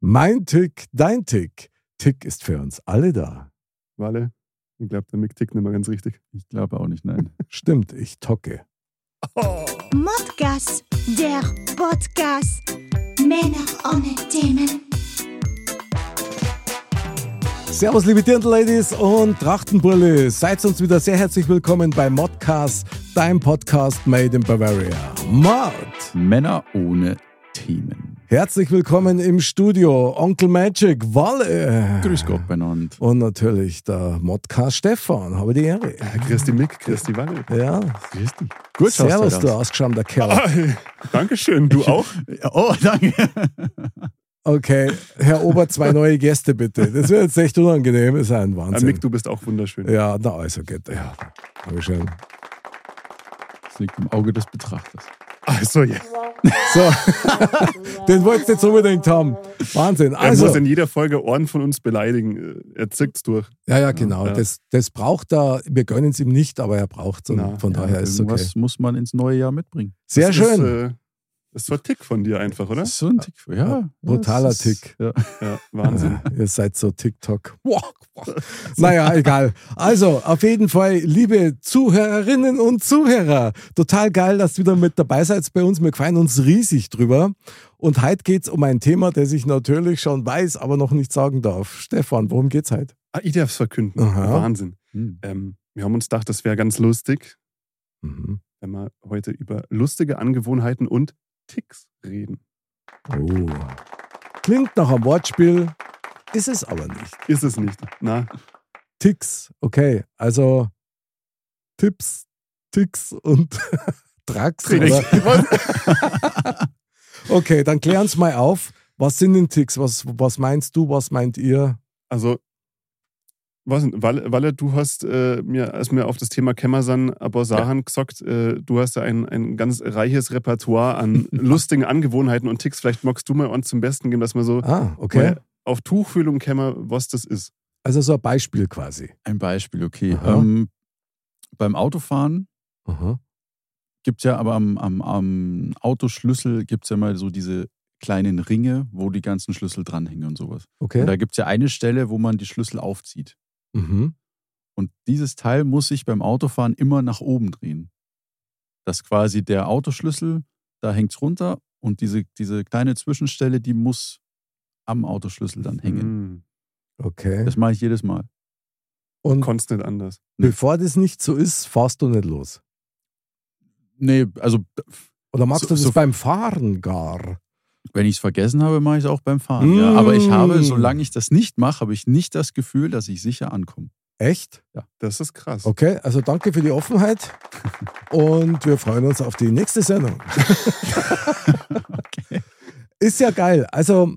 Mein Tick, dein Tick. Tick ist für uns alle da. Walle, ich glaube, der Mick tickt nicht mehr ganz richtig. Ich glaube auch nicht, nein. Stimmt, ich tocke. Modcast, der Podcast. Männer ohne Themen. Servus, liebe Dirndl-Ladies und Trachtenbrille. Seid uns wieder sehr herzlich willkommen bei Modcast, dein Podcast made in Bavaria. Mod! Männer ohne Themen. Herzlich willkommen im Studio, Onkel Magic, Walle. Grüß Gott beieinander. Und natürlich der Modcast Stefan, habe die Ehre. Christi Mick, Christi Walle. Ja, Grüß dich. Gut servus, du du aus. ausgeschämter Kerl. Ah, Dankeschön, du auch? Ja, Oh, danke. Okay, Herr Ober, zwei neue Gäste bitte. Das wird jetzt echt unangenehm, ist ein Ah, Wahnsinn. Mick, du bist auch wunderschön. Ja, na also geht. Ja, Dankeschön. Das liegt im Auge des Betrachters. Also, ja. So, den wolltest du jetzt unbedingt haben. Wahnsinn. Er Also, muss in jeder Folge Ohren von uns beleidigen. Er zickt's durch. ja, ja, genau. Ja. Das, das braucht er. Wir gönnen es ihm nicht, aber er braucht es. Von daher ist es okay. Irgendwas muss man ins neue Jahr mitbringen. Sehr das schön. Ist, äh, das ist so ein Tick von dir einfach, oder? Das ist so ein Tick. Ja. ja brutaler ist- Tick. Ja. Ja, Wahnsinn. Ihr seid so TikTok. naja, egal. Also, auf jeden Fall, liebe Zuhörerinnen und Zuhörer, total geil, dass ihr wieder mit dabei seid bei uns. Wir freuen uns riesig drüber. Und heute geht es um ein Thema, das ich natürlich schon weiß, aber noch nicht sagen darf. Stefan, worum geht's heute? Ah, ich darf es verkünden. Aha. Wahnsinn. Hm. Ähm, wir haben uns gedacht, das wäre ganz lustig, Mhm. wenn wir heute über lustige Angewohnheiten und Ticks reden. Oh. Klingt nach einem Wortspiel, ist es aber nicht. Ist es nicht? Na, Ticks, okay. Also Tipps, Ticks und Tracks. Okay, dann klär uns mal auf. Was sind denn Ticks? Was, was meinst du? Was meint ihr? Also, was, denn? Walle, Walle, du hast äh, mir, als wir auf das Thema Kämmersan aber Sachen gesagt, äh, du hast ja ein, ein ganz reiches Repertoire an lustigen Angewohnheiten und Ticks. Vielleicht magst du mal uns zum Besten geben, dass wir so Ah, okay. auf Tuchfühlung kämmer, was das ist. Also so ein Beispiel quasi. Ein Beispiel, okay. Ähm, beim Autofahren gibt es ja aber am, am, am Autoschlüssel gibt es ja mal so diese kleinen Ringe, wo die ganzen Schlüssel dranhängen und sowas. Okay. Und da gibt es ja eine Stelle, wo man die Schlüssel aufzieht. Mhm. Und dieses Teil muss sich beim Autofahren immer nach oben drehen. Dass quasi der Autoschlüssel, da hängt es runter und diese, diese kleine Zwischenstelle, die muss am Autoschlüssel dann hängen. Hm, Okay. Das mache ich jedes Mal. Und konntest nicht anders. bevor das nicht so ist, fahrst du nicht los. Nee, also Oder magst So- du das so- beim Fahren gar? Wenn ich es vergessen habe, mache ich es auch beim Fahren. Ja. Mm. Aber ich habe, solange ich das nicht mache, habe ich nicht das Gefühl, dass ich sicher ankomme. Echt? Das ist krass. Okay, also danke für die Offenheit und wir freuen uns auf die nächste Sendung. Ist ja geil. Also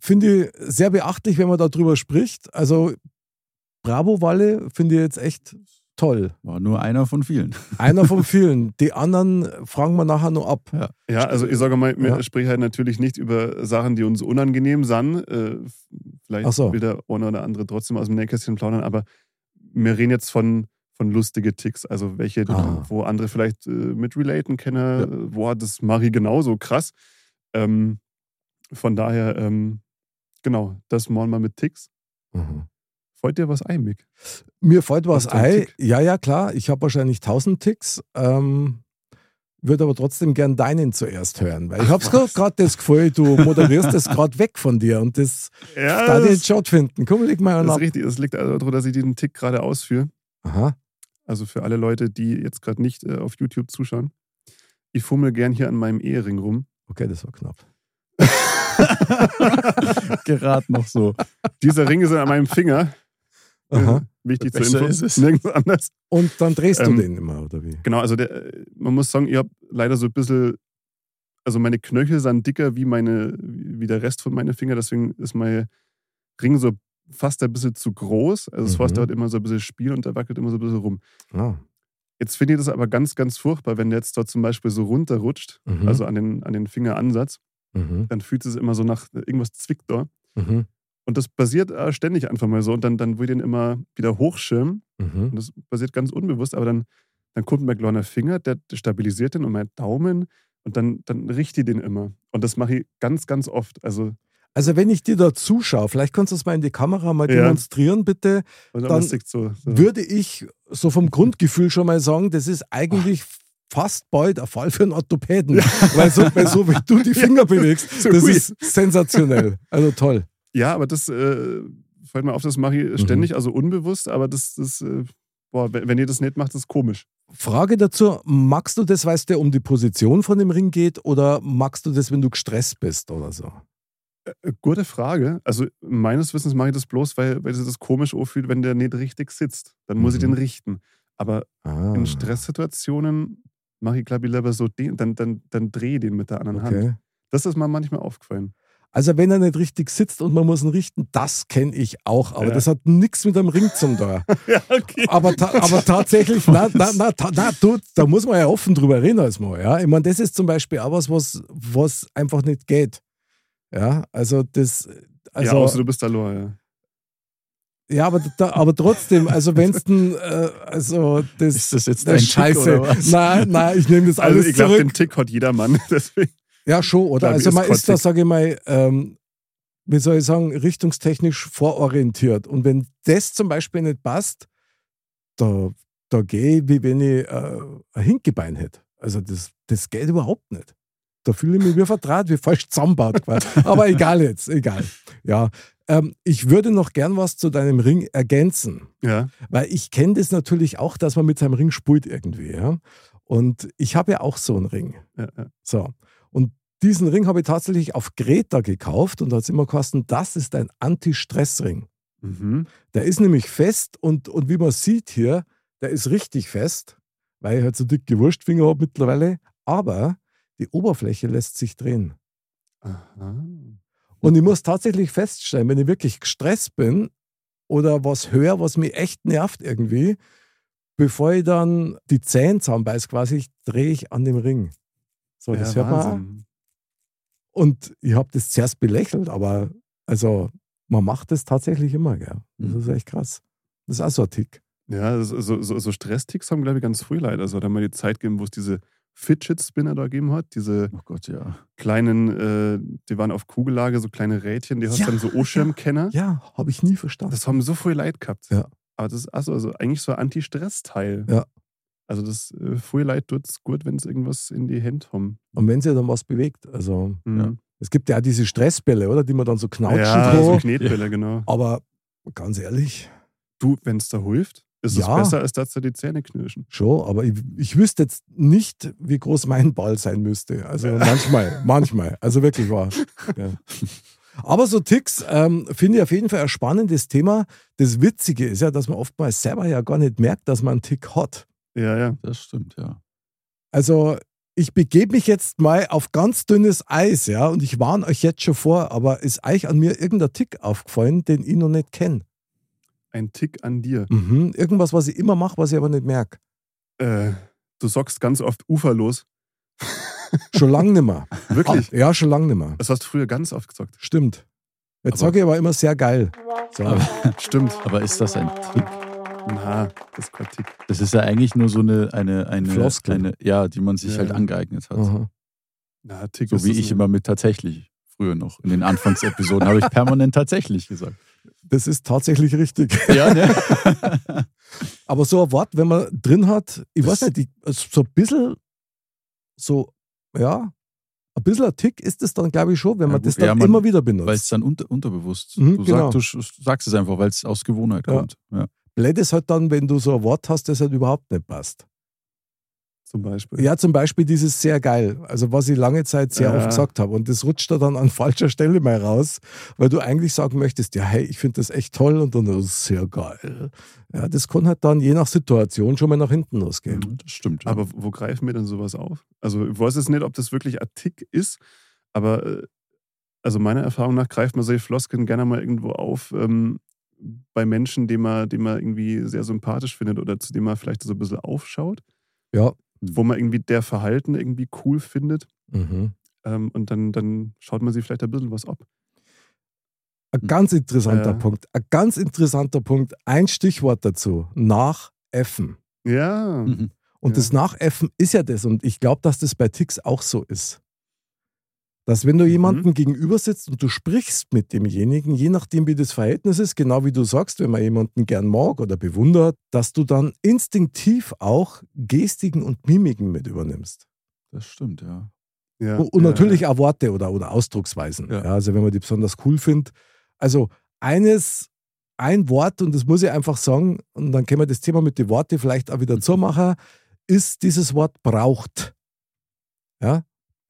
finde ich sehr beachtlich, wenn man darüber spricht. Also Bravo Walle finde ich jetzt echt toll. War nur einer von vielen. Einer von vielen. Die anderen fragen wir nachher noch ab. Ja. Ja, also ich sage mal, wir Ja. sprechen halt natürlich nicht über Sachen, die uns unangenehm sind. Äh, vielleicht so. will der eine oder andere trotzdem aus dem Nähkästchen plaudern, aber wir reden jetzt von, von lustige Ticks, also welche, Ah. wo andere vielleicht äh, mit relaten können, äh, boah, das mache ich genauso, krass. Ähm, von daher, ähm, genau, das mal mal mit Ticks. Mhm. Freut dir was ein, Mick? Mir fällt was ein. Ja, ja, klar. Ich habe wahrscheinlich tausend Ticks. Ähm, würde aber trotzdem gern deinen zuerst hören, weil ich habe gerade das Gefühl, du moderierst das gerade weg von dir und das Ja, da das, den Shot finden. Komm, leg mal das ist richtig. Es liegt also daran, dass ich diesen Tick gerade ausführe. Aha. Also für alle Leute, die jetzt gerade nicht äh, auf YouTube zuschauen. Ich fummel gern hier an meinem Ehering rum. Okay, das war knapp. Gerade noch so. Dieser Ring ist an meinem Finger. Aha. Äh, Wichtig zur Besser Info. ist es. Nirgends anders. Und dann drehst du Ähm, den immer, oder wie? Genau, also der, äh, man muss sagen, ich habe leider so ein bisschen also meine Knöchel sind dicker wie, meine, wie der Rest von meinen Fingern, deswegen ist mein Ring so fast ein bisschen zu groß. Also es Mhm. fährst halt immer so ein bisschen Spiel und der wackelt immer so ein bisschen rum. Ah. Jetzt finde ich das aber ganz, ganz furchtbar, wenn der jetzt dort zum Beispiel so runterrutscht, Mhm. also an den, an den Fingeransatz, Mhm. dann fühlt es immer so nach, irgendwas zwickt da. Mhm. Und das passiert äh, ständig einfach mal so. Und dann, dann will ich den immer wieder hochschirmen. Mhm. Und das passiert ganz unbewusst, aber dann, dann kommt mein kleiner Finger, der stabilisiert den und mein Daumen und dann, dann richte ich den immer. Und das mache ich ganz, ganz oft. Also, Also wenn ich dir da zuschaue, vielleicht kannst du es mal in die Kamera mal Ja. demonstrieren, bitte, und Dann dann so. so. würde ich so vom Grundgefühl schon mal sagen, das ist eigentlich fast bald ein Fall für einen Orthopäden. Weil, so, weil so wie du die Finger bewegst, so das gut. ist sensationell. Also toll. Ja, aber das äh, fällt mir auf, das mache Mhm. ich ständig, also unbewusst, aber das, das äh, boah, wenn ihr das nicht macht, das ist komisch. Frage dazu, magst du das, weil es dir um die Position von dem Ring geht oder magst du das, wenn du gestresst bist oder so? Äh, Gute Frage. Also meines Wissens mache ich das bloß, weil, weil sich das komisch anfühlt, wenn der nicht richtig sitzt. Dann muss ich Mhm. den richten. Aber Ah, in Stresssituationen mache ich, glaube ich, lieber so, den, dann, dann, dann drehe ich den mit der anderen Hand. okay. Das ist mir manchmal aufgefallen. Also wenn er nicht richtig sitzt und man muss ihn richten, das kenne ich auch. Aber Ja. das hat nichts mit dem Ring zum da. Ja, okay. Aber, ta aber tatsächlich, na, na, na, ta- na, du, da muss man ja offen drüber reden als mal. Ja? Ich meine, das ist zum Beispiel auch was, was, was einfach nicht geht. Ja, also das, also, ja, außer du bist da Lor, ja. ja, aber, da, aber trotzdem, also wenn es denn, äh, also das, Ist das jetzt das Tick scheiße. oder was? Nein, nein, ich nehme das Also alles ich glaube, zurück. den Tick hat jeder Mann. Deswegen. Ja, schon, oder? Glaub Also ist man ist da, Kontext. sage ich mal, ähm, wie soll ich sagen, richtungstechnisch vororientiert. Und wenn das zum Beispiel nicht passt, da, da gehe ich, wie wenn ich äh, ein Hinkebein hätte. Also das, das geht überhaupt nicht. Da fühle ich mich wie vertraut, wie falsch zusammenbaut quasi. Aber egal jetzt, egal. Ja, ähm, ich würde noch gern was zu deinem Ring ergänzen. Ja. Weil ich kenne das natürlich auch, dass man mit seinem Ring spult irgendwie. Ja? Und ich habe ja auch so einen Ring. ja, ja. So. Und diesen Ring habe ich tatsächlich auf Greta gekauft und da hat es immer gekostet, das ist ein Anti-Stress-Ring. Mhm. Der ist nämlich fest und, und wie man sieht hier, der ist richtig fest, weil ich halt so dicke Wurstfinger habe mittlerweile. Aber die Oberfläche lässt sich drehen. Aha. Und ich muss tatsächlich feststellen, wenn ich wirklich gestresst bin oder was höre, was mich echt nervt irgendwie, bevor ich dann die Zähne zusammenbeiß, quasi, drehe ich an dem Ring. So, das ja, hört man auch. Wahnsinn. Und ich habe das zuerst belächelt, aber also man macht das tatsächlich immer, gell? Das Mhm. ist echt krass. Das ist auch so ein Tick. Ja, so, so, so, Stressticks haben, glaube ich, ganz früh leider. Also, da mal die Zeit gegeben, wo es diese Fidget Spinner da gegeben hat. Diese Oh Gott, ja. kleinen, äh, die waren auf Kugellage, so kleine Rädchen, die hast Ja, dann so Oschirmkenner. Ja, habe ich nie verstanden. Das haben so viel Leid gehabt. Ja. Aber das ist also, also eigentlich so ein Anti-Stress-Teil. Ja. Also das äh, viel Leid tut es gut, wenn es irgendwas in die Hände haben. Und wenn sie dann was bewegt, also Mhm. es gibt ja auch diese Stressbälle, oder? Die man dann so knautschen Ja, kann. so Knetbälle, genau. aber ganz ehrlich, Du, wenn es da hilft, ist es Ja. besser, als dass da die Zähne knirschen. schon, aber ich, ich wüsste jetzt nicht, wie groß mein Ball sein müsste. Also manchmal, manchmal. Also wirklich wahr. Ja. Aber so Ticks ähm, finde ich auf jeden Fall ein spannendes Thema. Das Witzige ist ja, dass man oftmals selber ja gar nicht merkt, dass man einen Tick hat. Ja, ja. Das stimmt, ja. Also ich begebe mich jetzt mal auf ganz dünnes Eis, ja, und ich warne euch jetzt schon vor, aber ist euch an mir irgendein Tick aufgefallen, den ich noch nicht kenne? Ein Tick an dir. Mhm. Irgendwas, was ich immer mache, was ich aber nicht merke. Äh, du sagst ganz oft uferlos. Schon lange nicht mehr. Wirklich? Ah, ja, schon lange nicht mehr. Das hast du früher ganz oft gesagt. Stimmt. Jetzt sage ich aber immer sehr geil. So. Aber, Stimmt. aber ist das ein Tick? Na, das Tick. Das ist ja eigentlich nur so eine, eine, eine, Floskel. eine ja, die man sich Ja, halt ja. angeeignet hat. Aha. Na, Tick So wie ich immer mit tatsächlich früher noch. In den Anfangsepisoden habe ich permanent tatsächlich gesagt. Das ist tatsächlich richtig. Ja, ne? Aber so ein Wort, wenn man drin hat, ich Das- weiß nicht, die, so ein bisschen, so, ja, ein bisschen ein Tick ist es dann, glaube ich, schon, wenn Ja, man gut, das dann ja, man- immer wieder Weil es benutzt. dann unter, unterbewusst. Mhm, du, genau. sag, du sagst es einfach, weil es aus Gewohnheit Ja. kommt. Ja. Blöd ist halt dann, wenn du so ein Wort hast, das halt überhaupt nicht passt. zum Beispiel. Ja, zum Beispiel dieses sehr geil. Also was ich lange Zeit sehr Ja. oft gesagt habe. Und das rutscht da dann an falscher Stelle mal raus, weil du eigentlich sagen möchtest, ja, hey, ich finde das echt toll und dann das ist sehr geil. Ja, das kann halt dann je nach Situation schon mal nach hinten losgehen. Ja, das stimmt. Ja. Aber wo greifen wir denn sowas auf? Also ich weiß jetzt nicht, ob das wirklich ein Tick ist, aber äh, also meiner Erfahrung nach greift man solche Floskeln gerne mal irgendwo auf ähm, bei Menschen, die man, die man irgendwie sehr sympathisch findet oder zu dem man vielleicht so ein bisschen aufschaut, Ja. wo man irgendwie der Verhalten irgendwie cool findet Mhm. ähm, und dann, dann schaut man sich vielleicht ein bisschen was ab. Ein ganz interessanter Ja. Punkt. Ein ganz interessanter Punkt. Ein Stichwort dazu. Nachäffen. Ja, Mhm. Und Ja. das Nachäffen ist ja das. Und ich glaube, dass das bei Ticks auch so ist. Dass wenn du Mhm. jemandem gegenüber sitzt und du sprichst mit demjenigen, je nachdem wie das Verhältnis ist, genau wie du sagst, wenn man jemanden gern mag oder bewundert, dass du dann instinktiv auch Gestiken und Mimiken mit übernimmst. Das stimmt, ja. ja. und und ja, natürlich ja. auch Worte oder, oder Ausdrucksweisen. Ja. Ja, also wenn man die besonders cool findet. Also eines, ein Wort, und das muss ich einfach sagen, und dann können wir das Thema mit den Worten vielleicht auch wieder zumachen, ist dieses Wort braucht. Ja,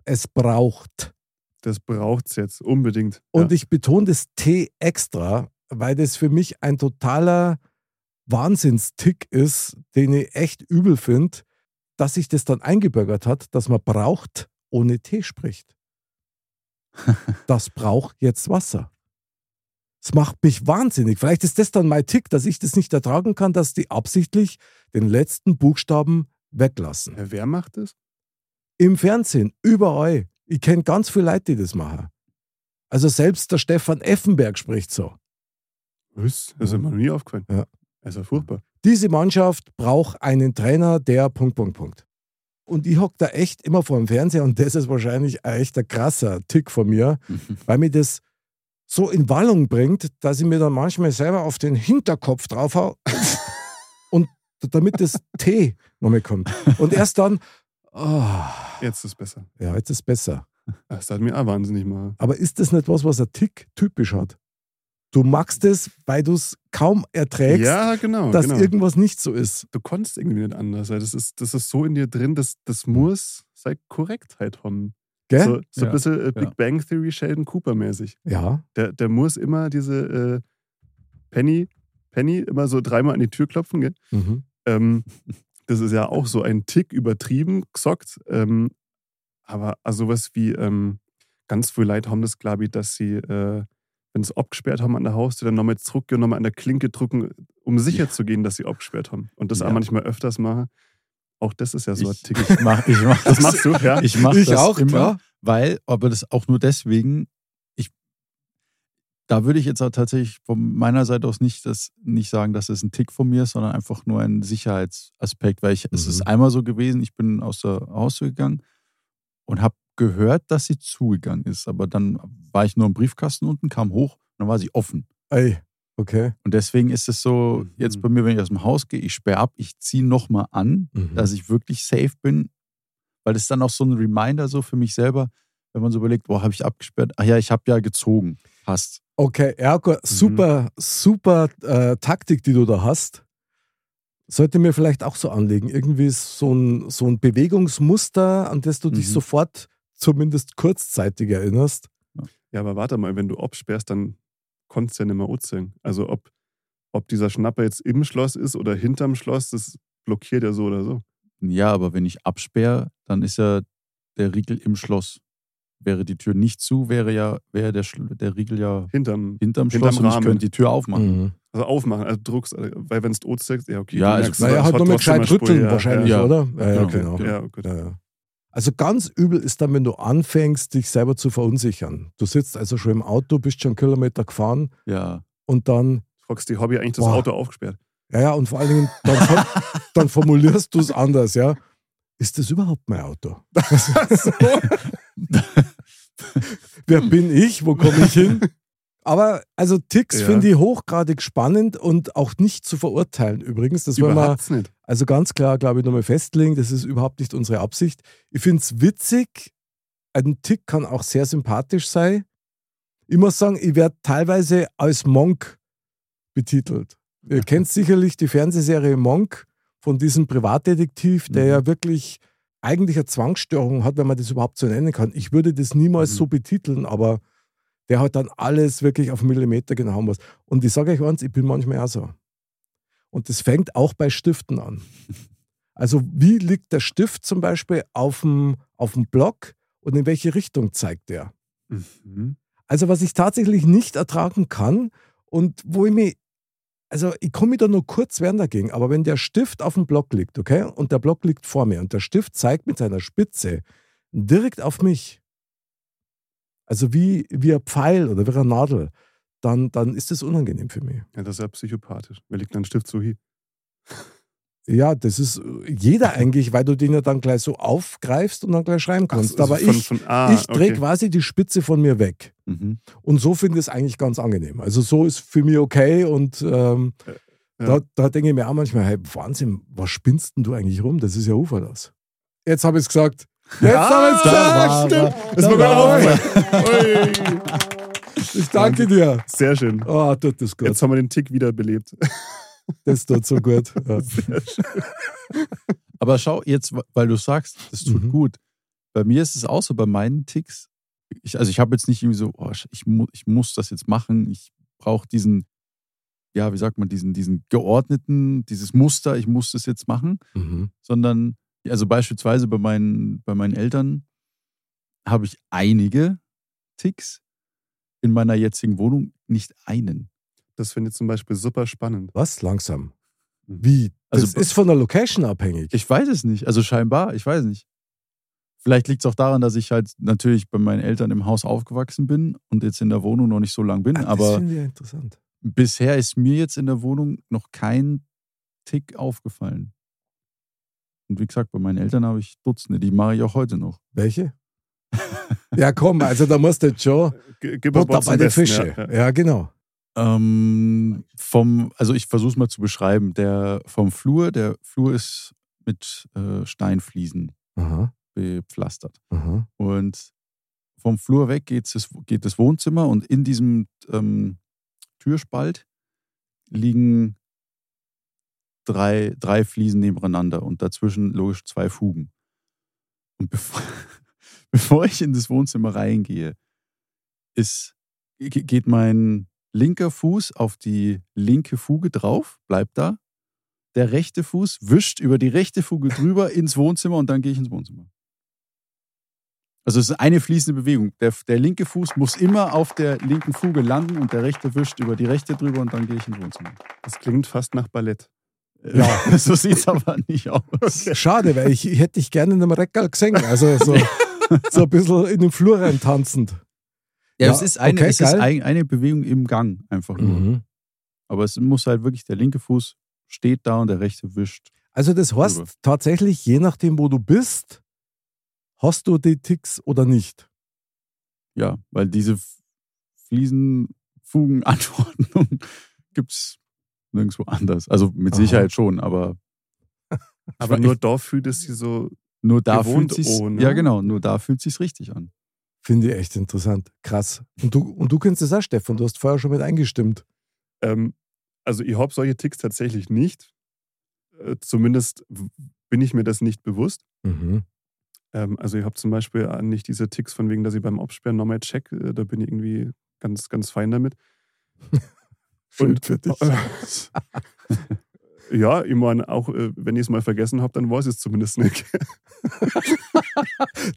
es braucht. Das braucht es jetzt unbedingt. Und ja. ich betone das T extra, weil das für mich ein totaler Wahnsinnstick ist, den ich echt übel finde, dass sich das dann eingebürgert hat, dass man braucht ohne T spricht. Das braucht jetzt Wasser. Das macht mich wahnsinnig. Vielleicht ist das dann mein Tick, dass ich das nicht ertragen kann, dass die absichtlich den letzten Buchstaben weglassen. Wer macht das? Im Fernsehen, überall. Ich kenne ganz viele Leute, die das machen. Also selbst der Stefan Effenberg spricht so. Was? Das ist mir noch nie aufgefallen. Ja. Ja furchtbar. Diese Mannschaft braucht einen Trainer, der Punkt, Punkt, Punkt. Und ich hocke da echt immer vor dem Fernseher und das ist wahrscheinlich ein echter krasser Tick von mir, weil mir das so in Wallung bringt, dass ich mir dann manchmal selber auf den Hinterkopf draufhau und damit das T nochmal kommt. Und erst dann, oh, Jetzt ist es besser. ja, jetzt ist es besser. Das hat mir auch wahnsinnig mal. Aber ist das nicht was, was ein Tick typisch hat? Du magst es, weil du es kaum erträgst, Ja, genau. dass genau. irgendwas nicht so ist. du konntest irgendwie nicht anders. Das ist, das ist so in dir drin, das, das muss seine Korrektheit haben. Gell? So, so Ja, ein bisschen äh, Big ja. Bang Theory Sheldon Cooper mäßig. Ja. Der, der muss immer diese äh, Penny, Penny immer so dreimal an die Tür klopfen. Gell? Mhm. Ähm, das ist ja auch so ein Tick übertrieben gesagt. Ähm, aber also was wie ähm, ganz viele Leute haben das, glaube ich, dass sie, äh, wenn sie abgesperrt haben an der Haustür, dann nochmal zurückgehen und nochmal an der Klinke drücken, um sicher zu gehen, dass sie abgesperrt haben. Und das Ja. auch manchmal öfters machen. Auch das ist ja so ein Tick. ich mach, ich mach Das machst du, ja? Ich mache Ich das auch, immer, klar. weil, aber das auch nur deswegen, da würde ich jetzt auch tatsächlich von meiner Seite aus nicht, das, nicht sagen, dass es ein Tick von mir ist, sondern einfach nur ein Sicherheitsaspekt, weil ich, es Mhm. ist einmal so gewesen, ich bin aus der Haustür gegangen und habe gehört, dass sie zugegangen ist, aber dann war ich nur im Briefkasten unten, kam hoch und dann war sie offen. Ey, okay. Und deswegen ist es so, Mhm. jetzt bei mir, wenn ich aus dem Haus gehe, ich sperre ab, ich ziehe nochmal an, Mhm. dass ich wirklich safe bin, weil ist dann auch so ein Reminder so für mich selber, wenn man so überlegt, boah, habe ich abgesperrt? Ach ja, ich habe ja gezogen. Passt. Okay, Erko, super, super äh, Taktik, die du da hast. Sollte mir vielleicht auch so anlegen. Irgendwie so ein, so ein Bewegungsmuster, an das du dich Mhm. sofort zumindest kurzzeitig erinnerst. Ja, aber warte mal, wenn du absperrst, dann konntest du ja nicht mehr anziehen. Also ob, ob dieser Schnapper jetzt im Schloss ist oder hinterm Schloss, das blockiert ja so oder so. Ja, aber wenn ich absperre, dann ist ja der Riegel im Schloss. Wäre die Tür nicht zu, wäre ja wäre der, der Riegel ja Hinterm, hinterm Hinterm Schloss und ich könnte die Tür aufmachen. Mhm. also aufmachen, also druckst, äh, weil wenn du anziehst, ja okay. Ja, du also- Naja, es halt hat nur mit gescheit rütteln ja, wahrscheinlich, ja, oder? Ja, ja, Okay, genau. okay. Ja, gut. Ja, ja. Also ganz übel ist dann, wenn du anfängst, dich selber zu verunsichern. Du sitzt also schon im Auto, bist schon einen Kilometer gefahren Ja. und dann Fragst die Hobby eigentlich das Boah. Auto aufgesperrt? Ja, ja, und vor allen Dingen, dann, dann formulierst du es anders, ja. Ist das überhaupt mein Auto? Wer bin ich? Wo komme ich hin? Aber also Ticks Ja. finde ich hochgradig spannend und auch nicht zu verurteilen übrigens. Das wollen wir nicht. also ganz klar, glaube ich, nochmal festlegen. Das ist überhaupt nicht unsere Absicht. Ich finde es witzig. Ein Tick kann auch sehr sympathisch sein. Ich muss sagen, ich werde teilweise als Monk betitelt. Ihr kennt sicherlich die Fernsehserie Monk von diesem Privatdetektiv, der Mhm. ja wirklich eigentlich eine Zwangsstörung hat, wenn man das überhaupt so nennen kann. Ich würde das niemals Mhm. so betiteln, aber der hat dann alles wirklich auf Millimeter genau was. Und ich sage euch eins, ich bin manchmal auch so. Und das fängt auch bei Stiften an. Also wie liegt der Stift zum Beispiel auf dem, auf dem Block und in welche Richtung zeigt der? Mhm. Also was ich tatsächlich nicht ertragen kann und wo ich mich, also ich komme da nur kurz wehren dagegen, aber wenn der Stift auf dem Block liegt, okay, und der Block liegt vor mir und der Stift zeigt mit seiner Spitze direkt auf mich, also wie, wie ein Pfeil oder wie eine Nadel, dann, dann ist das unangenehm für mich. Ja, das ist ja psychopathisch. Wer legt einen Stift so hin? Ja, das ist jeder eigentlich, weil du den ja dann gleich so aufgreifst und dann gleich schreiben kannst. Also aber von- ich, von- ah, ich drehe okay. quasi die Spitze von mir weg. Mhm. Und so finde ich es eigentlich ganz angenehm. Also so ist für mich okay und ähm, Ja. da, da denke ich mir auch manchmal, hey, Wahnsinn, was spinnst denn du eigentlich rum? Das ist ja uferlos. Jetzt habe ich es gesagt. Jetzt habe ich es gesagt. Stimmt. Das Da war. Ich danke dir. Sehr schön. Oh, tut das gut. Jetzt haben wir den Tick wiederbelebt. Das tut so gut. Ja. Aber schau, jetzt, weil du sagst, das tut Mhm. gut. Bei mir ist es auch so, bei meinen Ticks. Ich, also ich habe jetzt nicht irgendwie so, oh, ich, mu ich muss das jetzt machen. Ich brauche diesen, ja, wie sagt man, diesen, diesen geordneten, dieses Muster, ich muss das jetzt machen. Mhm. Sondern, also beispielsweise bei meinen, bei meinen Eltern habe ich einige Ticks. In meiner jetzigen Wohnung nicht einen. Das finde ich zum Beispiel super spannend. Was? Langsam. Wie? Das Also- ist von der Location abhängig. Ich weiß es nicht. Also scheinbar, ich weiß nicht. Vielleicht liegt es auch daran, dass ich halt natürlich bei meinen Eltern im Haus aufgewachsen bin und jetzt in der Wohnung noch nicht so lang bin. Ah, das aber finde ich ja interessant. bisher ist mir jetzt in der Wohnung noch kein Tick aufgefallen. Und wie gesagt, bei meinen Eltern habe ich Dutzende, die mache ich auch heute noch. Welche? ja, komm, also da musst du jetzt schon G gib mal Butter bei den Fische. Ja, Ja, ja. genau. Ähm, vom, also ich versuche es mal zu beschreiben. Der vom Flur, der Flur ist mit äh, Steinfliesen Aha, bepflastert. aha. Und vom Flur weg geht's geht das Wohnzimmer und in diesem ähm, Türspalt liegen drei, drei Fliesen nebeneinander und dazwischen logisch zwei Fugen. Und bevor, bevor ich in das Wohnzimmer reingehe, ist, ge- geht mein linker Fuß auf die linke Fuge drauf, bleibt da. Der rechte Fuß wischt über die rechte Fuge drüber ins Wohnzimmer und dann gehe ich ins Wohnzimmer. Also es ist eine fließende Bewegung. Der, der linke Fuß muss immer auf der linken Fuge landen und der rechte wischt über die rechte drüber und dann gehe ich ins Wohnzimmer. Das klingt fast nach Ballett. Ja, so sieht es aber nicht aus. Schade, weil ich, ich hätte dich gerne in einem Reckerl gesehen. Also so, so ein bisschen in den Flur rein tanzend. Ja, Ja, es ist, eine, okay, es ist ein, eine Bewegung im Gang einfach nur. Mhm. Aber es muss halt wirklich, der linke Fuß steht da und der rechte wischt. Also das heißt Drüber. tatsächlich, je nachdem, wo du bist, hast du die Ticks oder nicht. Ja, weil diese Fliesenfugenanordnung gibt es nirgendwo anders. Also mit Aha. Sicherheit schon, aber Aber Ich- nur da fühlt es sich so. nur da Gewohnt fühlt sich's, ohne. Ja, genau, nur da fühlt sich's richtig an. Finde ich echt interessant. Krass. Und du, und du kennst das auch, Stefan. Du hast vorher schon mit eingestimmt. Ähm, also ich habe solche Ticks tatsächlich nicht. Äh, zumindest bin ich mir das nicht bewusst. Mhm. Ähm, also ich habe zum Beispiel nicht diese Ticks von wegen, dass ich beim Absperren nochmal check. Äh, da bin ich irgendwie ganz, ganz fein damit. Schön Und- für dich. Ja, ich meine, auch äh, wenn ich es mal vergessen habe, dann weiß ich es zumindest nicht.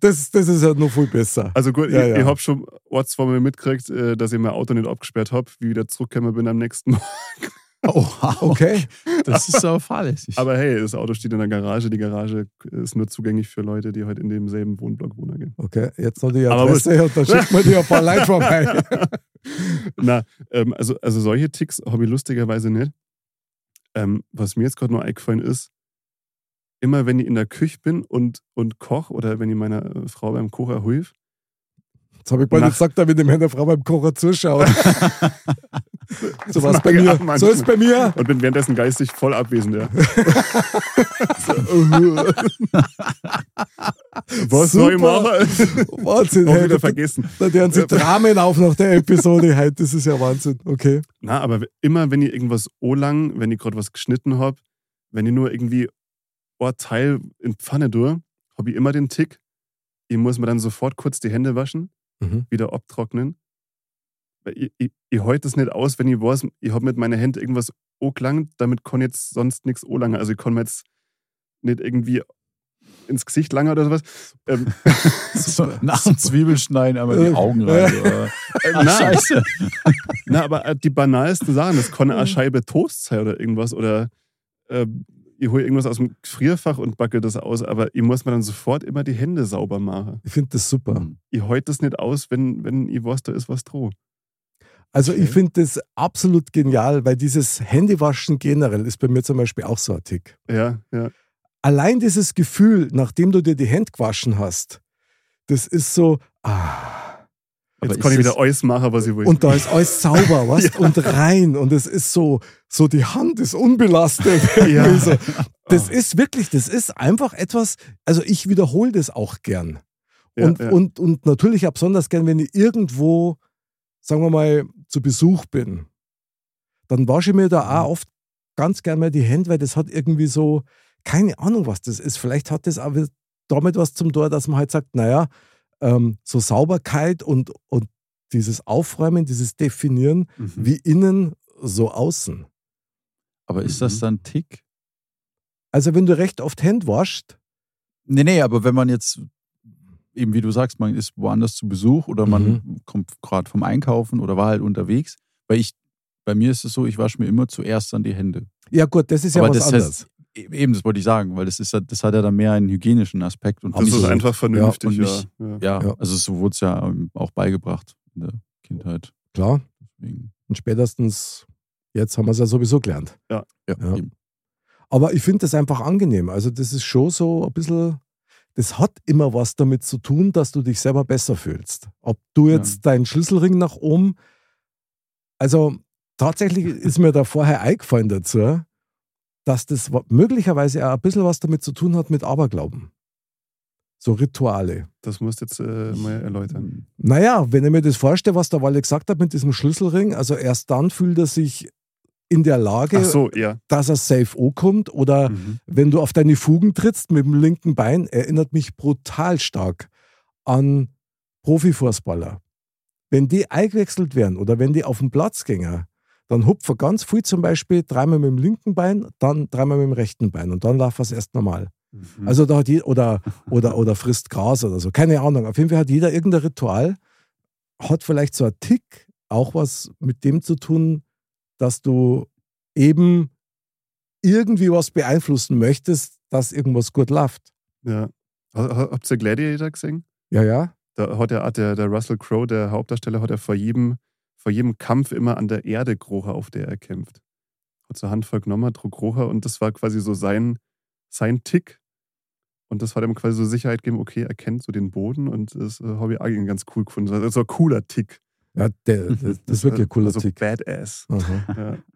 Das, das ist ja noch viel besser. Also gut, Ja, ich, ja. ich habe schon Orts zweimal mitgekriegt, äh, dass ich mein Auto nicht abgesperrt habe, wie wieder zurückgekommen bin am nächsten Mal. Oh. Okay. Das ist aber fahrlässig. Aber hey, das Auto steht in der Garage. Die Garage ist nur zugänglich für Leute, die halt in demselben Wohnblock wohnen. Gell? Okay, jetzt noch die Aber Adresse und dann schickt man dir ein paar Leute vorbei. Na, ähm, also, also solche Ticks habe ich lustigerweise nicht. Ähm, was mir jetzt gerade nur eingefallen ist, immer wenn ich in der Küche bin und, und koche oder wenn ich meiner äh, Frau beim Kocher hilf, Jetzt habe ich bald Nach- gesagt, damit ich meiner Frau beim Kocher zuschaut. so was mag bei mir. auch So ist bei mir. und bin währenddessen geistig voll abwesend. Ja. Was soll ich machen? Wahnsinn. Auch hey, wieder vergessen. da hören sie Dramen auf nach der Episode heute. Das ist ja Wahnsinn. Okay. Na, aber immer wenn ich irgendwas lang, wenn ich gerade was geschnitten habe, wenn ich nur irgendwie ein Teil in die Pfanne tue, habe ich immer den Tick, ich muss mir dann sofort kurz die Hände waschen, Mhm. wieder abtrocknen. Ich, ich, ich halte das nicht aus, wenn ich weiß, ich habe mit meinen Händen irgendwas angelangt, damit kann jetzt sonst nichts anlangen. Also ich kann mir jetzt nicht irgendwie ins Gesicht langen oder sowas. Ähm, So, nach dem Zwiebelschneiden einmal die Äh, Augen rein. Oder? Ach, na, scheiße. na, aber äh, die banalsten Sachen, das kann eine Scheibe Toast sein oder irgendwas. Oder äh, ich hole irgendwas aus dem Gefrierfach und backe das aus, aber ich muss mir dann sofort immer die Hände sauber machen. Ich finde das super. Hm. Ich halte das nicht aus, wenn, wenn ich weiß, da ist was droh. Also Okay. ich finde das absolut genial, weil dieses Händewaschen generell ist bei mir zum Beispiel auch so ein Tick. Ja, ja. Allein dieses Gefühl, nachdem du dir die Hände gewaschen hast, das ist so, ah, Jetzt kann ich wieder alles machen, was ich will. und da ist alles sauber, weißt, und rein und es ist so, so die Hand ist unbelastet. Ja. Also, das ist wirklich, das ist einfach etwas, also ich wiederhole das auch gern. Ja, und, ja. und, und natürlich auch besonders gern, wenn ich irgendwo, sagen wir mal, zu Besuch bin, dann wasche ich mir da Mhm. auch oft ganz gern mal die Hände, weil das hat irgendwie so, keine Ahnung, was das ist. Vielleicht hat das auch damit was zum Tor, dass man halt sagt, naja, ähm, so Sauberkeit und, und dieses Aufräumen, dieses Definieren, Mhm. wie innen, so außen. Aber ist das Mhm. dann Tick? Also wenn du recht oft Hände waschst, Nee, nee, aber wenn man jetzt, eben wie du sagst, man ist woanders zu Besuch oder man Mhm. Kommt gerade vom Einkaufen oder war halt unterwegs, weil ich, bei mir ist es so, ich wasche mir immer zuerst dann die Hände. ja gut, das ist ja aber was das anderes. heißt, eben, das wollte ich sagen, weil das ist ja- das hat ja dann mehr einen hygienischen Aspekt und Das ist nicht- einfach vernünftig, und ja. nicht- ja. Ja, Ja. also so wurde es ja ähm, auch beigebracht in der Kindheit. Klar. Deswegen, Und spätestens jetzt haben wir es ja sowieso gelernt. ja, Ja. eben. Aber ich finde das einfach angenehm. Also das ist schon so ein bisschen, das hat immer was damit zu tun, dass du dich selber besser fühlst. Ob du jetzt deinen Schlüsselring nach oben, also tatsächlich ist mir da vorher eingefallen dazu, dass das möglicherweise auch ein bisschen was damit zu tun hat mit Aberglauben. So Rituale. Das musst du jetzt äh, mal erläutern. Naja, wenn ich mir das vorstelle, was der Walle gesagt hat mit diesem Schlüsselring, also erst dann fühlt er sich in der Lage, so, ja. dass er safe O kommt oder Mhm. wenn du auf deine Fugen trittst mit dem linken Bein, erinnert mich brutal stark an Profifußballer. Wenn die eingewechselt werden oder wenn die auf den Platz gehen, dann hupfen ganz viel zum Beispiel dreimal mit dem linken Bein, dann dreimal mit dem rechten Bein und dann laufen es erst normal. Mhm. Also da hat die, oder, oder, oder frisst Gras oder so, keine Ahnung. Auf jeden Fall hat jeder irgendein Ritual, hat vielleicht so ein Tick auch was mit dem zu tun, dass du eben irgendwie was beeinflussen möchtest, dass irgendwas gut läuft. ja. Ha- ha- Habt ihr Gladiator gesehen? Ja, ja. Da hat der, der, der Russell Crowe, der Hauptdarsteller, hat er vor jedem, vor jedem Kampf immer an der Erde gerochen, auf der er kämpft. Hat so eine Handvoll genommen, trug gerochen und das war quasi so sein, sein Tick. Und das hat ihm quasi so Sicherheit gegeben, okay, er kennt so den Boden und das äh, habe ich irgendwie ganz cool gefunden. Das ist so ein cooler Tick. Ja der, das ist wirklich ein cooler also Tick. Badass. Aha.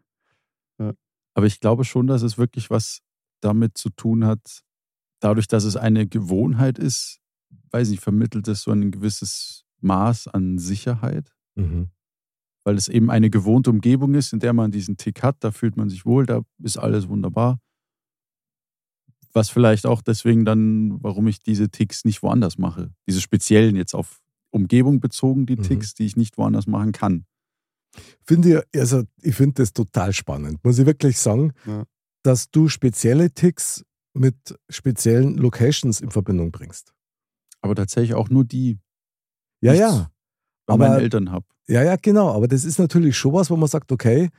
Ja. Aber ich glaube schon, dass es wirklich was damit zu tun hat, dadurch, dass es eine Gewohnheit ist, weiß ich, vermittelt es so ein gewisses Maß an Sicherheit, Mhm. weil es eben eine gewohnte Umgebung ist, in der man diesen Tick hat, da fühlt man sich wohl, da ist alles wunderbar. Was vielleicht auch deswegen dann, warum ich diese Ticks nicht woanders mache. Diese speziellen jetzt auf Umgebung bezogen, die Mhm. Ticks, die ich nicht woanders machen kann. Finde ich, also ich finde das total spannend, muss ich wirklich sagen, Ja. dass du spezielle Ticks mit speziellen Locations in Verbindung bringst. Aber tatsächlich auch nur die, Ja, Nichts. ja. Aber- meinen Eltern habe. Ja, ja, genau. Aber das ist natürlich schon was, wo man sagt, okay,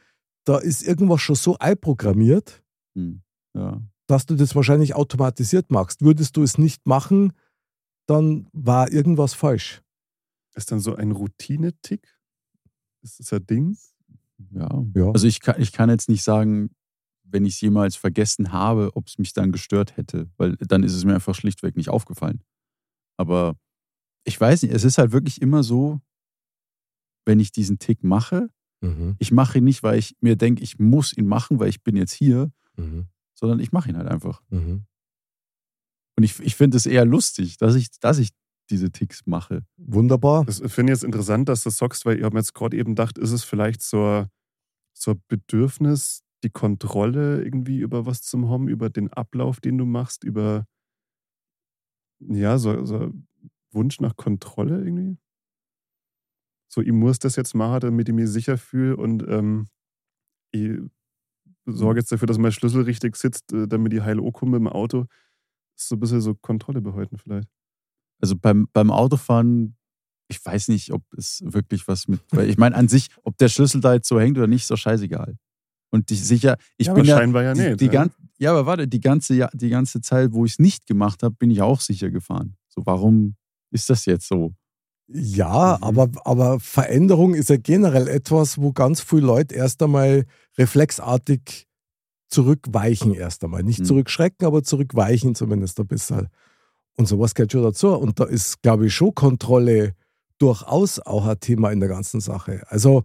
da ist irgendwas schon so einprogrammiert, Hm. Ja. dass du das wahrscheinlich automatisiert machst. Würdest du es nicht machen, dann war irgendwas falsch. Ist dann so ein Routine-Tick? Ist das ein Ding? Ja. Ja. Also ich kann, ich kann jetzt nicht sagen, wenn ich es jemals vergessen habe, ob es mich dann gestört hätte, weil dann ist es mir einfach schlichtweg nicht aufgefallen. Aber ich weiß nicht, es ist halt wirklich immer so, wenn ich diesen Tick mache, Mhm. ich mache ihn nicht, weil ich mir denke, ich muss ihn machen, weil ich bin jetzt hier, Mhm. sondern ich mache ihn halt einfach. Mhm. Und ich, ich finde es eher lustig, dass ich, dass ich diese Ticks mache. Wunderbar. Das finde ich jetzt interessant, dass du das sagst, weil ich habe mir jetzt gerade eben gedacht, ist es vielleicht so ein, so ein Bedürfnis, die Kontrolle irgendwie über was zu haben, über den Ablauf, den du machst, über ja, so, so Wunsch nach Kontrolle irgendwie. So, ich muss das jetzt machen, damit ich mich sicher fühle und ähm, ich sorge jetzt dafür, dass mein Schlüssel richtig sitzt, äh, damit ich heil komme im Auto. Das ist so ein bisschen so Kontrolle behalten vielleicht. Also beim, beim Autofahren, ich weiß nicht, ob es wirklich was mit. Weil ich meine, an sich, ob der Schlüssel da jetzt so hängt oder nicht, ist doch scheißegal. Und ich sicher, ich Ja, bin aber ja. scheinbar ja die, nicht, Die ja. gan- ja, aber warte, die ganze, die ganze Zeit, wo ich es nicht gemacht habe, bin ich auch sicher gefahren. So, warum ist das jetzt so? Ja, Mhm. aber, aber Veränderung ist ja generell etwas, wo ganz viele Leute erst einmal reflexartig zurückweichen erst einmal. Nicht Mhm. zurückschrecken, aber zurückweichen zumindest ein bisschen. Und sowas gehört schon dazu. Und da ist, glaube ich, schon Kontrolle durchaus auch ein Thema in der ganzen Sache. Also,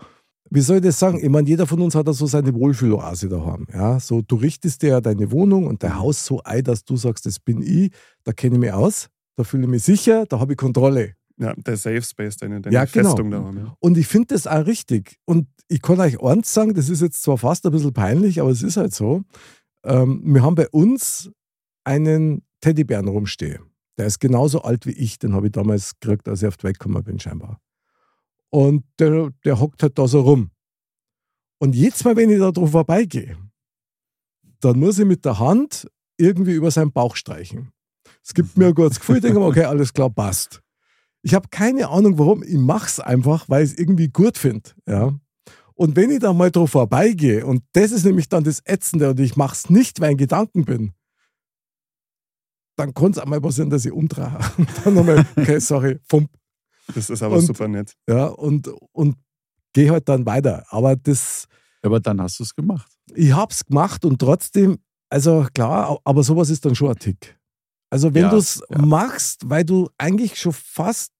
wie soll ich das sagen? Ich meine, jeder von uns hat da so seine Wohlfühloase daheim. Ja? So, du richtest dir ja deine Wohnung und dein Haus so ein, dass du sagst, das bin ich, da kenne ich mich aus, da fühle ich mich sicher, da habe ich Kontrolle. Ja, der Safe Space, deine, deine Ja, genau. Festung da haben. Ja. Und ich finde das auch richtig. Und ich kann euch eins sagen, das ist jetzt zwar fast ein bisschen peinlich, aber es ist halt so. Ähm, wir haben bei uns einen Teddybären rumstehen. Der ist genauso alt wie ich. Den habe ich damals gekriegt, als ich auf die Welt gekommen bin, scheinbar. Und der, der hockt halt da so rum. Und jedes Mal, wenn ich da drauf vorbeigehe, dann muss ich mit der Hand irgendwie über seinen Bauch streichen. Es gibt mir ein gutes Gefühl, ich denke mir, okay, alles klar, passt. Ich habe keine Ahnung, warum. Ich mache es einfach, weil ich es irgendwie gut finde. Ja? Und wenn ich da mal drauf vorbeigehe, und das ist nämlich dann das Ätzende, und ich mache es nicht, weil ich in Gedanken bin, dann kann es einmal passieren, dass ich umdrehe. Und dann nochmal, okay, sorry, fump. Das ist aber Und- super nett. Ja, und, und gehe halt dann weiter. Aber das, Aber dann hast du es gemacht. ich hab's gemacht und trotzdem, also klar, aber sowas ist dann schon ein Tick. Also wenn Ja, du es ja. machst, weil du eigentlich schon fast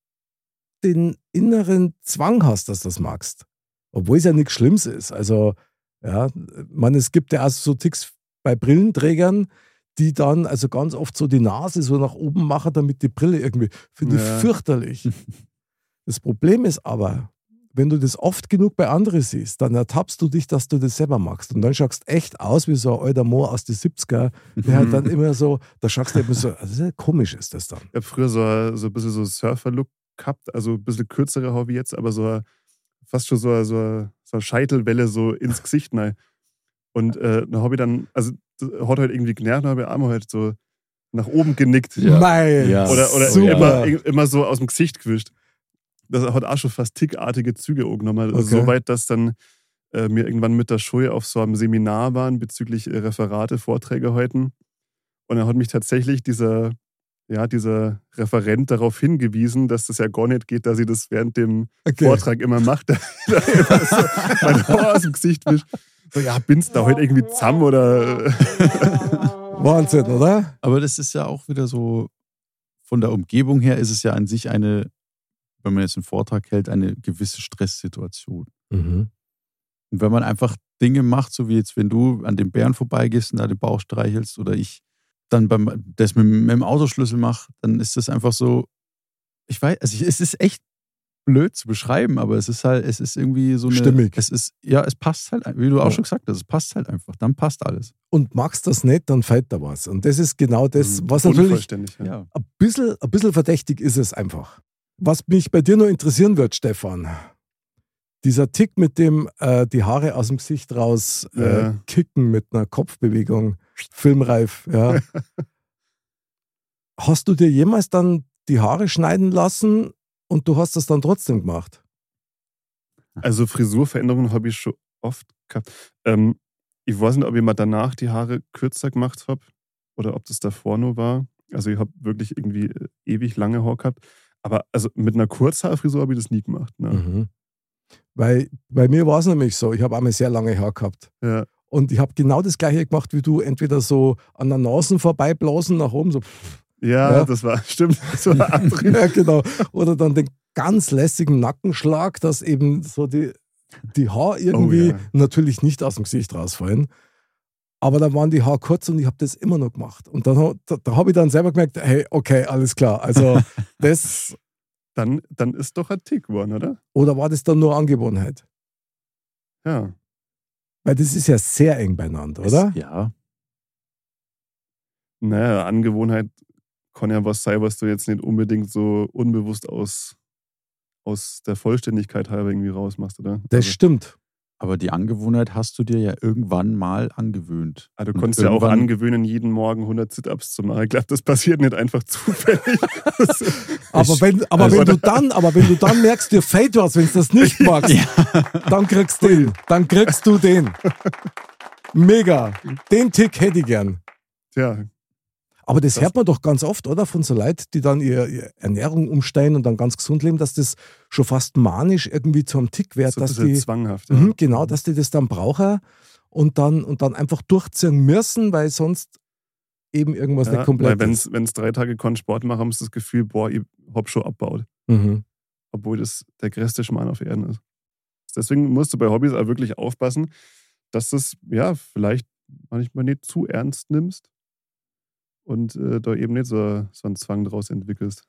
den inneren Zwang hast, dass du das magst. Obwohl es ja nichts Schlimmes ist. Also, ja, man, es gibt ja auch so Ticks bei Brillenträgern, die dann also ganz oft so die Nase so nach oben machen, damit die Brille irgendwie, finde Ja. ich fürchterlich. Das Problem ist aber, wenn du das oft genug bei anderen siehst, dann ertappst du dich, dass du das selber magst. Und dann schaust echt aus wie so ein alter Mo aus den 70er, der halt dann immer so, da schaust du immer so, also komisch ist das dann. Ich habe früher so, so ein bisschen so Surfer-Look gehabt, also ein bisschen kürzere Hobby jetzt, aber so fast schon so, so, so eine Scheitelwelle so ins Gesicht rein. Und äh, dann habe ich dann, also hat halt irgendwie genervt, dann habe ich einmal halt so nach oben genickt. Ja. Mein, Ja. Oder, oder super. immer, immer so aus dem Gesicht gewischt. Das hat auch schon fast tickartige Züge angenommen. Also Okay. So weit, dass dann äh, wir irgendwann mit der Schule auf so einem Seminar waren bezüglich äh, Referate, Vorträge heute. Und dann hat mich tatsächlich dieser, ja, dieser Referent darauf hingewiesen, dass das ja gar nicht geht, dass sie das während dem Okay. Vortrag immer macht. dass ich da immer so mein Haar aus dem Gesicht wischt. So, ja, bin's da heute irgendwie zusammen oder. Wahnsinn, oder? Aber das ist ja auch wieder so, von der Umgebung her ist es ja an sich eine, wenn man jetzt einen Vortrag hält, eine gewisse Stresssituation. Mhm. Und wenn man einfach Dinge macht, so wie jetzt, wenn du an dem Bären vorbeigehst und da den Bauch streichelst oder ich dann beim, das mit, mit dem Autoschlüssel mache, dann ist das einfach so, ich weiß, also ich, es ist echt blöd zu beschreiben, aber es ist halt, es ist irgendwie so eine. Stimmig. Es ist, ja, es passt halt, wie du auch Ja. schon gesagt hast, es passt halt einfach. Dann passt alles. Und magst das nicht, dann fällt da was. Und das ist genau das, Mhm. was natürlich Unvollständig, ja. Ja. ein bisschen, ein bisschen verdächtig ist es einfach. Was mich bei dir noch interessieren wird, Stefan, dieser Tick mit dem äh, die Haare aus dem Gesicht raus äh, Ja. kicken mit einer Kopfbewegung, filmreif, ja. hast du dir jemals dann die Haare schneiden lassen und du hast das dann trotzdem gemacht? Also Frisurveränderungen habe ich schon oft gehabt. Ähm, ich weiß nicht, ob ich mal danach die Haare kürzer gemacht habe oder ob das davor nur war. Also ich habe wirklich irgendwie äh, ewig lange Haar gehabt. Aber also mit einer Kurzhaarfrisur habe ich das nie gemacht. Ne? Mhm. Weil bei mir war es nämlich so, ich habe einmal sehr lange Haare gehabt. Ja. Und ich habe genau das gleiche gemacht wie du, entweder so an der Nase vorbeiblasen nach oben, so Ja, Ja. das war, stimmt, das war Antrieb. ja, genau. Oder dann den ganz lässigen Nackenschlag, dass eben so die, die Haare irgendwie ja. natürlich nicht aus dem Gesicht rausfallen. Aber dann waren die Haare kurz und ich habe das immer noch gemacht. Und dann da, da habe ich dann selber gemerkt, hey, okay, alles klar. Also das, Dann, dann ist doch ein Tick geworden, oder? oder war das dann nur Angewohnheit? Ja. Weil das ist ja sehr eng beieinander, oder? Ja. Naja, Angewohnheit kann ja was sein, was du jetzt nicht unbedingt so unbewusst aus, aus der Vollständigkeit halber irgendwie rausmachst, oder? Das also, stimmt. Aber die Angewohnheit hast du dir ja irgendwann mal angewöhnt. ah, du Und konntest ja auch angewöhnen, jeden Morgen 100 Sit-Ups zu machen. Ich glaube, das passiert nicht einfach zufällig. Aber wenn, aber also- wenn du dann, aber wenn du dann merkst, dir fällt was, wenn du das nicht magst, dann kriegst du den. Dann kriegst du den. Mega. Den Tick hätte ich gern. Tja, Aber das, Das- hört man doch ganz oft, oder? Von so Leuten, die dann ihre, ihre Ernährung umstellen und dann ganz gesund leben, dass das schon fast manisch irgendwie zu einem Tick wird, so dass die, zwanghaft. Ja. Mhm, genau, dass die das dann brauchen und dann, und dann einfach durchziehen müssen, weil sonst eben irgendwas Ja, nicht komplett weil ist. wenn es drei Tage keinen Sport machen, haben sie das Gefühl, boah, ich hab schon abbaut. Mhm. Obwohl das der größte Schmarrn auf Erden ist. Deswegen musst du bei Hobbys auch wirklich aufpassen, dass du es ja vielleicht manchmal nicht zu ernst nimmst und äh, da eben nicht so, so einen Zwang draus entwickelst.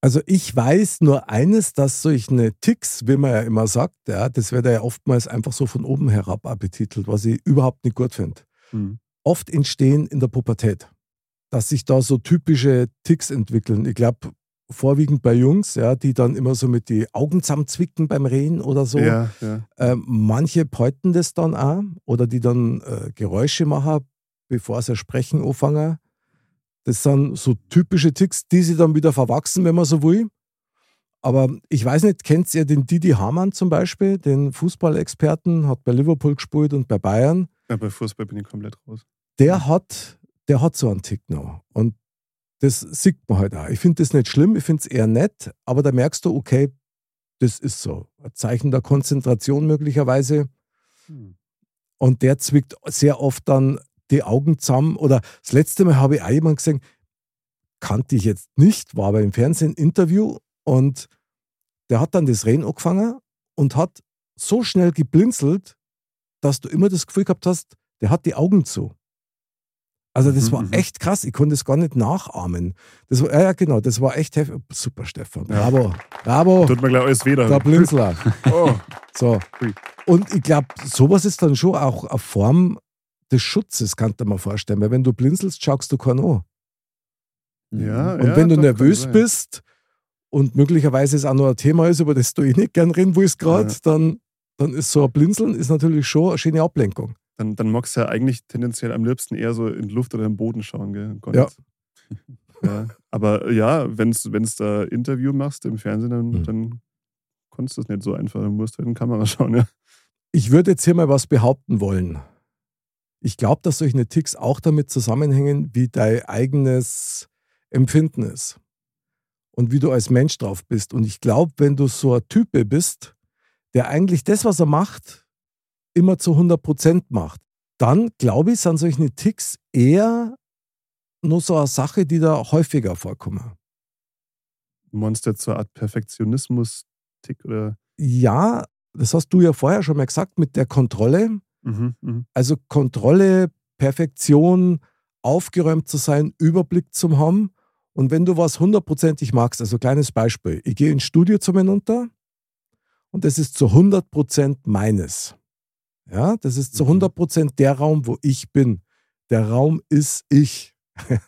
Also ich weiß nur eines, dass solche Ticks, wie man ja immer sagt, ja, das wird ja oftmals einfach so von oben herab betitelt, was ich überhaupt nicht gut finde. Hm. Oft entstehen in der Pubertät, dass sich da so typische Ticks entwickeln. Ich glaube, vorwiegend bei Jungs, ja, die dann immer so mit die Augen zusammenzwicken beim Reden oder so. Ja, ja. Ähm, manche peuten das dann auch oder die dann äh, Geräusche machen, bevor sie sprechen anfangen. Das sind so typische Ticks, die sie dann wieder verwachsen, wenn man so will. Aber ich weiß nicht, kennt ihr den Didi Hamann zum Beispiel, den Fußballexperten, hat bei Liverpool gespielt und bei Bayern. ja. Bei Fußball bin ich komplett raus. Der hat, der hat so einen Tick noch. Und das sieht man halt auch. Ich finde das nicht schlimm, ich finde es eher nett, aber da merkst du, okay, das ist so. Ein Zeichen der Konzentration möglicherweise. Hm. Und der zwickt sehr oft dann die Augen zusammen. Oder das letzte Mal habe ich auch jemanden gesehen, kannte ich jetzt nicht, war aber im Fernsehen Interview und der hat dann das Reden angefangen und hat so schnell geblinzelt, dass du immer das Gefühl gehabt hast, der hat die Augen zu. Also das Mhm, war mhm. echt krass, ich konnte es gar nicht nachahmen. Das war, ja, ja, genau, das war echt heftig. Super, Stefan. Bravo, bravo, Tut mir gleich alles weh. der. Blinzler. Oh. So. Und ich glaube, sowas ist dann schon auch eine Form des Schutzes, kann ich mir vorstellen. Weil wenn du blinzelst, schaust du keinen an. Ja, Und ja, wenn du nervös bist und möglicherweise es auch noch ein Thema ist, über das du eh nicht gern reden willst gerade, Ja. dann, dann ist so ein Blinzeln ist natürlich schon eine schöne Ablenkung. Dann, dann magst du ja eigentlich tendenziell am liebsten eher so in die Luft oder im Boden schauen, gell? Gar Ja. ja. Aber ja, wenn du da Interview machst im Fernsehen, dann, Mhm. dann kannst du es nicht so einfach. Du musst halt in die Kamera schauen, ja. Ich würde jetzt hier mal was behaupten wollen. Ich glaube, dass solche Ticks auch damit zusammenhängen, wie dein eigenes Empfinden ist und wie du als Mensch drauf bist. Und ich glaube, wenn du so ein Typ bist, der eigentlich das, was er macht, immer zu 100 Prozent macht, dann glaube ich, sind solche Ticks eher nur so eine Sache, die da häufiger vorkommen. Monster zur Art Perfektionismus-Tick oder. Ja, das hast du ja vorher schon mal gesagt mit der Kontrolle. Mhm, mhm. Also Kontrolle, Perfektion, aufgeräumt zu sein, Überblick zu haben. Und wenn du was hundertprozentig magst, also kleines Beispiel, ich gehe ins Studio zu mir runter und das ist zu 100% meines. Ja, das ist zu Mhm. 100% der Raum, wo ich bin. Der Raum ist ich,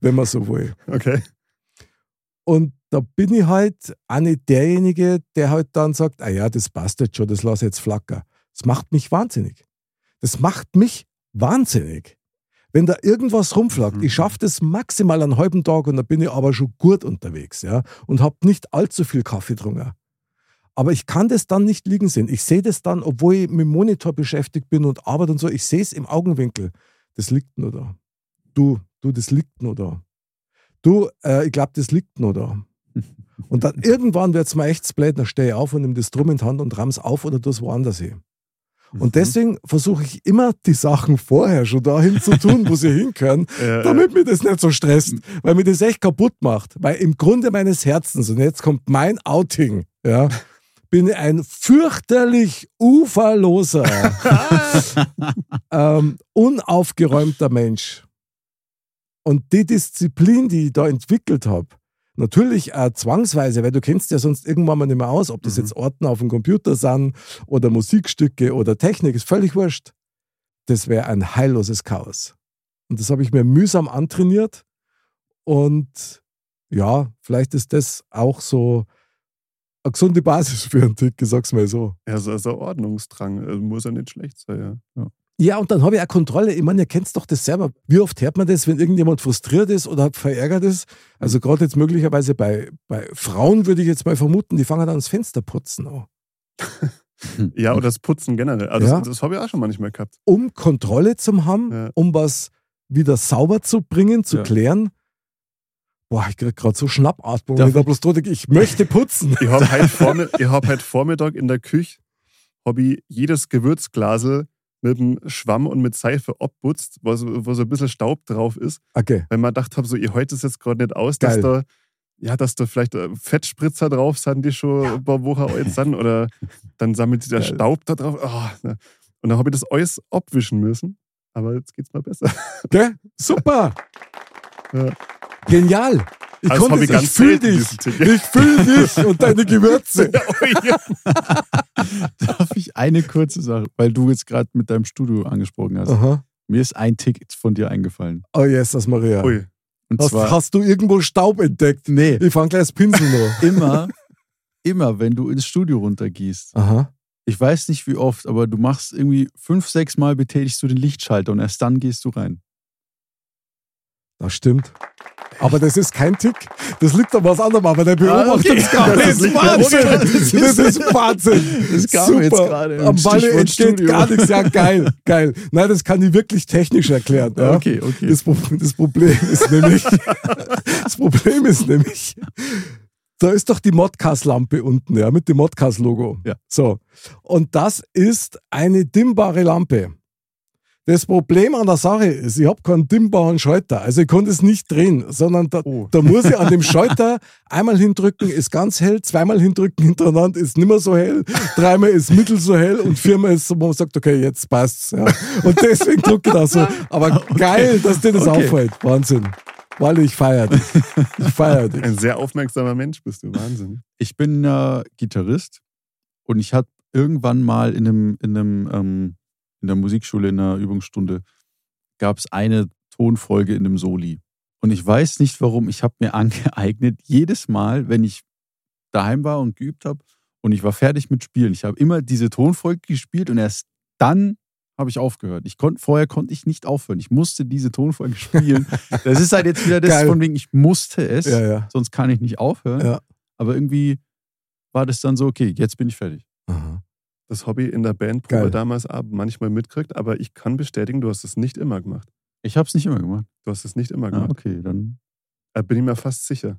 wenn man so will. Okay. Und da bin ich halt auch nicht derjenige, der halt dann sagt, ah ja, das passt jetzt schon, das lasse ich jetzt flacker. Das macht mich wahnsinnig. Das macht mich wahnsinnig. Wenn da irgendwas rumflagt, Mhm. ich schaffe das maximal einen halben Tag und da bin ich aber schon gut unterwegs, ja, und habe nicht allzu viel Kaffee getrunken. Aber ich kann das dann nicht liegen sehen. Ich sehe das dann, obwohl ich mit dem Monitor beschäftigt bin und arbeite und so, ich sehe es im Augenwinkel. Das liegt nur da. Du, du, das liegt nur da. Du, äh, ich glaube, das liegt nur da. Und dann irgendwann wird es mir echt blöd, dann stehe ich auf und nehme das Drum in die Hand und ramm's auf oder das woanders hin. Mhm. Und deswegen versuche ich immer, die Sachen vorher schon dahin zu tun, wo sie hinkönnen, Äh, damit mir das nicht so stresst, weil mir das echt kaputt macht. Weil im Grunde meines Herzens, und jetzt kommt mein Outing, ja, bin ich ein fürchterlich uferloser, ähm, unaufgeräumter Mensch. Und die Disziplin, die ich da entwickelt habe, natürlich auch zwangsweise, weil du kennst ja sonst irgendwann mal nicht mehr aus, ob das Mhm. jetzt Orten auf dem Computer sind oder Musikstücke oder Technik, ist völlig wurscht. Das wäre ein heilloses Chaos. Und das habe ich mir mühsam antrainiert. Und ja, vielleicht ist das auch so eine gesunde Basis für einen Tick, sag's mal so. Ja, so also Ordnungsdrang. Also muss ja nicht schlecht sein, ja. Ja, und dann habe ich auch Kontrolle. Ich meine, ihr kennt doch das selber. Wie oft hört man das, wenn irgendjemand frustriert ist oder verärgert ist? Also gerade jetzt möglicherweise bei, bei Frauen würde ich jetzt mal vermuten, die fangen dann ans Fenster putzen an. Ja, oder das Putzen generell. Also Ja. das, das habe ich auch schon manchmal gehabt. Um Kontrolle zu haben, Ja. um was wieder sauber zu bringen, zu Ja. klären. Boah, ich krieg gerade so Schnappatmung, wenn ich da bloß denke, ich möchte putzen. Ich habe heute, Vormi ich hab heute Vormittag in der Küche hab ich jedes Gewürzglasel mit dem Schwamm und mit Seife abputzt, wo so, wo so ein bisschen Staub drauf ist, Okay. weil man gedacht habe, so, ich heute es jetzt gerade nicht aus, dass Geil. da, ja, dass da vielleicht äh, Fettspritzer drauf sind, die schon ein paar Wochen alt sind, oder dann sammelt sich der Geil. Staub da drauf. Ah, ne. Und dann habe ich das alles abwischen müssen. Aber jetzt geht's mal besser. Gell? Super. Ja. Genial. Ich Also konnte es, ich fühle dich. Ich fühle dich und deine Gewürze. Oh. Darf ich eine kurze Sache, weil du jetzt gerade mit deinem Studio angesprochen hast. Aha. Mir ist ein Tick von dir eingefallen. Oh yes, das Maria. Ui. Und Hast, zwar hast du irgendwo Staub entdeckt? Nee. Ich fang gleich das Pinsel noch. immer, immer, wenn du ins Studio runtergehst. Aha. Ich weiß nicht wie oft, aber du machst irgendwie fünf, sechs Mal betätigst du den Lichtschalter und erst dann gehst du rein. Das stimmt. Aber das ist kein Tick. Das liegt an was anderem, aber der Ah, okay. Beobachtungsgabe Das ist Wahnsinn. das ist- Wahnsinn. Das kam mir jetzt Super. gerade Am Stichwort entsteht Studio. gar nichts. Ja, geil, geil. Nein, das kann ich wirklich technisch erklären. Ja. Okay, okay. Das, das Problem ist nämlich, das Problem ist nämlich, da ist doch die Modcast-Lampe unten, ja, mit dem Modcast-Logo. Ja. So. Und das ist eine dimmbare Lampe. Das Problem an der Sache ist, ich habe keinen dimmbaren Schalter. Also ich konnte es nicht drehen, sondern da, Oh. da muss ich an dem Schalter einmal hindrücken, ist ganz hell, zweimal hindrücken hintereinander, ist nimmer so hell, dreimal ist mittel so hell und viermal ist so, wo man sagt, okay, jetzt passt's. Ja. Und deswegen drücke ich da so. Aber geil, dass dir das Okay. auffällt. Wahnsinn. Weil ich feiere dich. Ich feiere dich. Ein sehr aufmerksamer Mensch bist du. Wahnsinn. Ich bin äh, Gitarrist und ich hatte irgendwann mal in einem, in einem ähm, in der Musikschule in einer Übungsstunde gab es eine Tonfolge in einem Soli. Und ich weiß nicht warum, ich habe mir angeeignet, jedes Mal, wenn ich daheim war und geübt habe und ich war fertig mit Spielen, ich habe immer diese Tonfolge gespielt und erst dann habe ich aufgehört. Ich konnt, vorher konnte ich nicht aufhören. Ich musste diese Tonfolge spielen. Das ist halt jetzt wieder das Geil. von wegen, ich musste es, Ja, ja. sonst kann ich nicht aufhören. Ja. Aber irgendwie war das dann so, okay, jetzt bin ich fertig. Aha. Das Hobby in der Bandprobe Geil. damals ab, manchmal mitgekriegt, aber ich kann bestätigen, du hast es nicht immer gemacht. Ich habe es nicht immer gemacht. Du hast es nicht immer Ah, gemacht. okay, dann. Da bin ich mir fast sicher.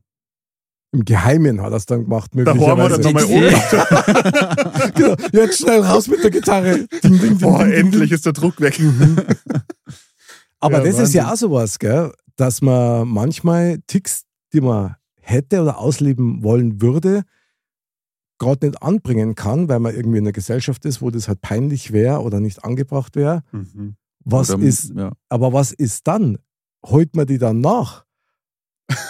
Im Geheimen hat er es dann gemacht, Da haben wir dann möglicherweise. nochmal oben. genau. Jetzt schnell raus mit der Gitarre. Ding, ding, Boah, ding, endlich ist der Druck weg. Aber Ja, das ist ja Wahnsinn. auch sowas, gell? dass man manchmal Ticks, die man hätte oder ausleben wollen würde, gerade nicht anbringen kann, weil man irgendwie in einer Gesellschaft ist, wo das halt peinlich wäre oder nicht angebracht wäre. Mhm. Was Oder- ist, Ja. aber was ist dann? Holt man die dann nach?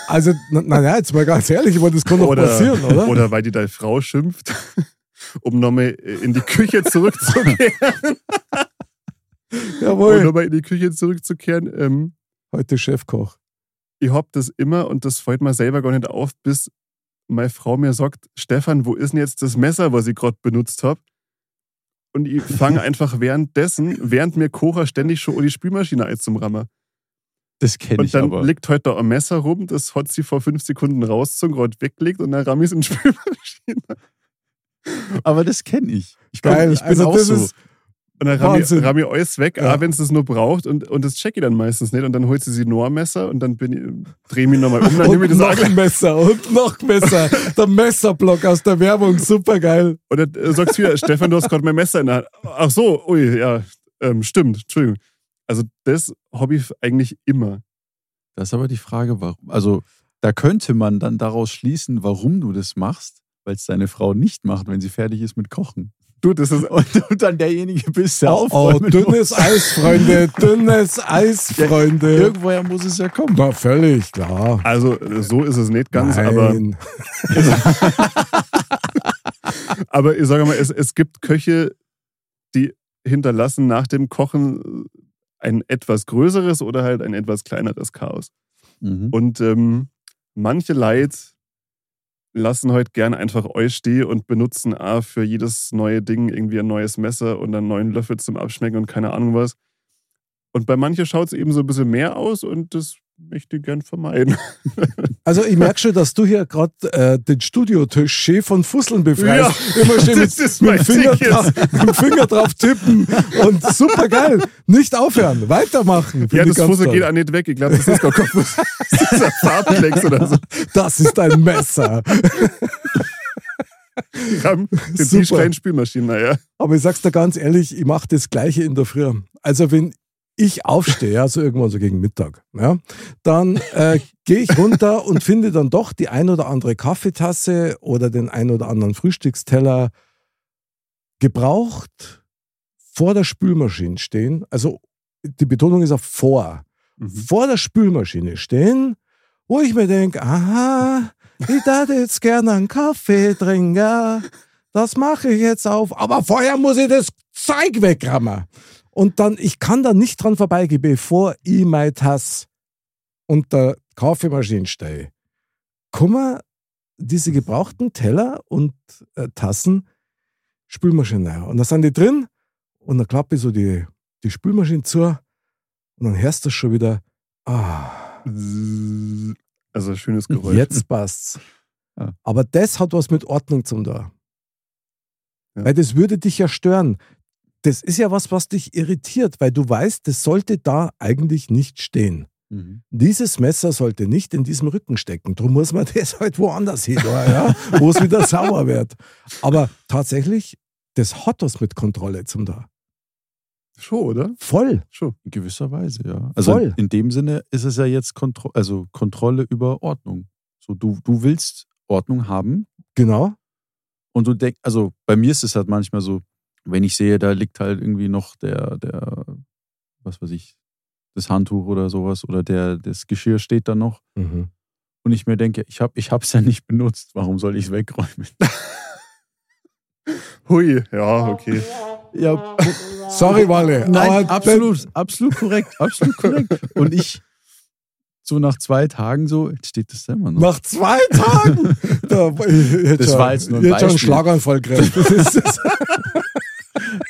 Also, naja, jetzt mal ganz ehrlich, weil das kann doch Oder, passieren, oder? oder weil die deine Frau schimpft, um nochmal in die Küche zurückzukehren. um Jawohl. nochmal in die Küche zurückzukehren. Ähm, Heute Chefkoch. ich hab das immer und das fällt mir selber gar nicht auf, bis meine Frau mir sagt, Stefan, wo ist denn jetzt das Messer, was ich gerade benutzt habe? Und ich fange einfach währenddessen, während mir Kocher ständig schon die Spülmaschine ein zum Rammer. Das kenne Und ich dann aber. liegt heute da ein Messer rum, das hat sie vor fünf Sekunden rausgezogen, gerade weggelegt und dann ramm ich es in die Spülmaschine. Aber das kenne ich. Ich, Geil. ich bin also auch so. ist Und dann ramm ich, Wahnsinn. ramm ich alles weg, Ja. auch wenn es das nur braucht. Und, und das check ich dann meistens nicht. Und dann holt sie sie nur ein Messer und dann bin ich, dreh mich nochmal um, dann nehme ich und das noch ein Messer und noch ein Messer. Der Messerblock aus der Werbung, super geil. Und dann äh, sagst du wieder, Stefan, du hast gerade mein Messer in der Hand. Ach so, ui, ja, ähm, stimmt, Entschuldigung. Also das habe ich eigentlich immer. Das ist aber die Frage, warum. Also, da könnte man dann daraus schließen, warum du das machst, weil es deine Frau nicht macht, wenn sie fertig ist mit Kochen. Du, das ist, Und du dann derjenige bist, der Oh, oh, aufräumen muss. dünnes Eis, Freunde, dünnes Eis, Freunde. Irgendwoher muss es ja kommen. Na, völlig, klar. also äh, so ist es nicht ganz, aber, Nein. aber ich sage mal, es, es gibt Köche, die hinterlassen nach dem Kochen ein etwas größeres oder halt ein etwas kleineres Chaos. Mhm. Und ähm, manche Leute lassen heute gern einfach euch stehen und benutzen A für jedes neue Ding irgendwie ein neues Messer und einen neuen Löffel zum Abschmecken und keine Ahnung was. Und bei manchen schaut es eben so ein bisschen mehr aus und das möchte ich gern vermeiden. Also ich merke schon, dass du hier gerade äh, den Studiotisch schön von Fusseln befreist. Immer schön mit, mit, Finger drauf, mit dem Finger drauf tippen. Und super geil. Nicht aufhören, weitermachen. Ja, das Fussel toll. geht auch nicht weg. Ich glaube, das ist gar kein Fussel. Das ist ein Farbklecks oder so. Das ist ein Messer. Wir haben den Super. Tischrein Spülmaschinen, naja. Aber ich sag's dir ganz ehrlich, ich mache das Gleiche in der Früh. Also wenn ich aufstehe, also irgendwann so gegen Mittag, ja, dann äh, gehe ich runter und finde dann doch die ein oder andere Kaffeetasse oder den ein oder anderen Frühstücksteller gebraucht vor der Spülmaschine stehen. Also die Betonung ist auf vor. Mhm. Vor der Spülmaschine stehen, wo ich mir denke, aha, ich würde jetzt gerne einen Kaffee trinken. Das mache ich jetzt auf. Aber vorher muss ich das Zeug wegrammen. Und dann, ich kann da nicht dran vorbeigehen, bevor ich meine Tasse unter Kaffeemaschine stehe. Kommen diese gebrauchten Teller und äh, Tassen Spülmaschine rein. Und da sind die drin und dann klappe ich so die, die Spülmaschine zu und dann hörst du schon wieder, ah, Also ein schönes Geräusch. Jetzt passt's. Ja. Aber das hat was mit Ordnung zum da. Ja. Weil das würde dich ja stören. Das ist ja was, was dich irritiert, weil du weißt, das sollte da eigentlich nicht stehen. Mhm. Dieses Messer sollte nicht in diesem Rücken stecken. Darum muss man das halt woanders hin, ja? wo es wieder sauer wird. Aber tatsächlich, das hat was mit Kontrolle zum da. Schon, oder? Voll. Schon. In gewisser Weise, ja. Also Voll. in dem Sinne ist es ja jetzt Kontro also Kontrolle über Ordnung. So, du, du willst Ordnung haben Genau. und du denkst, also bei mir ist es halt manchmal so, wenn ich sehe, da liegt halt irgendwie noch der, der, was weiß ich, das Handtuch oder sowas oder der, das Geschirr steht da noch Mhm. und ich mir denke, ich habe es ich hab's ja nicht benutzt, warum soll ich es wegräumen? Hui, ja, okay. ja, Sorry, Walle. Nein, absolut, absolut korrekt, absolut korrekt. Und ich, so nach zwei Tagen so, jetzt steht das da immer noch. Nach zwei Tagen? da, Das schon- war jetzt nur ein hätte schon Beispiel. Schlaganfall gekriegt. Das ist das.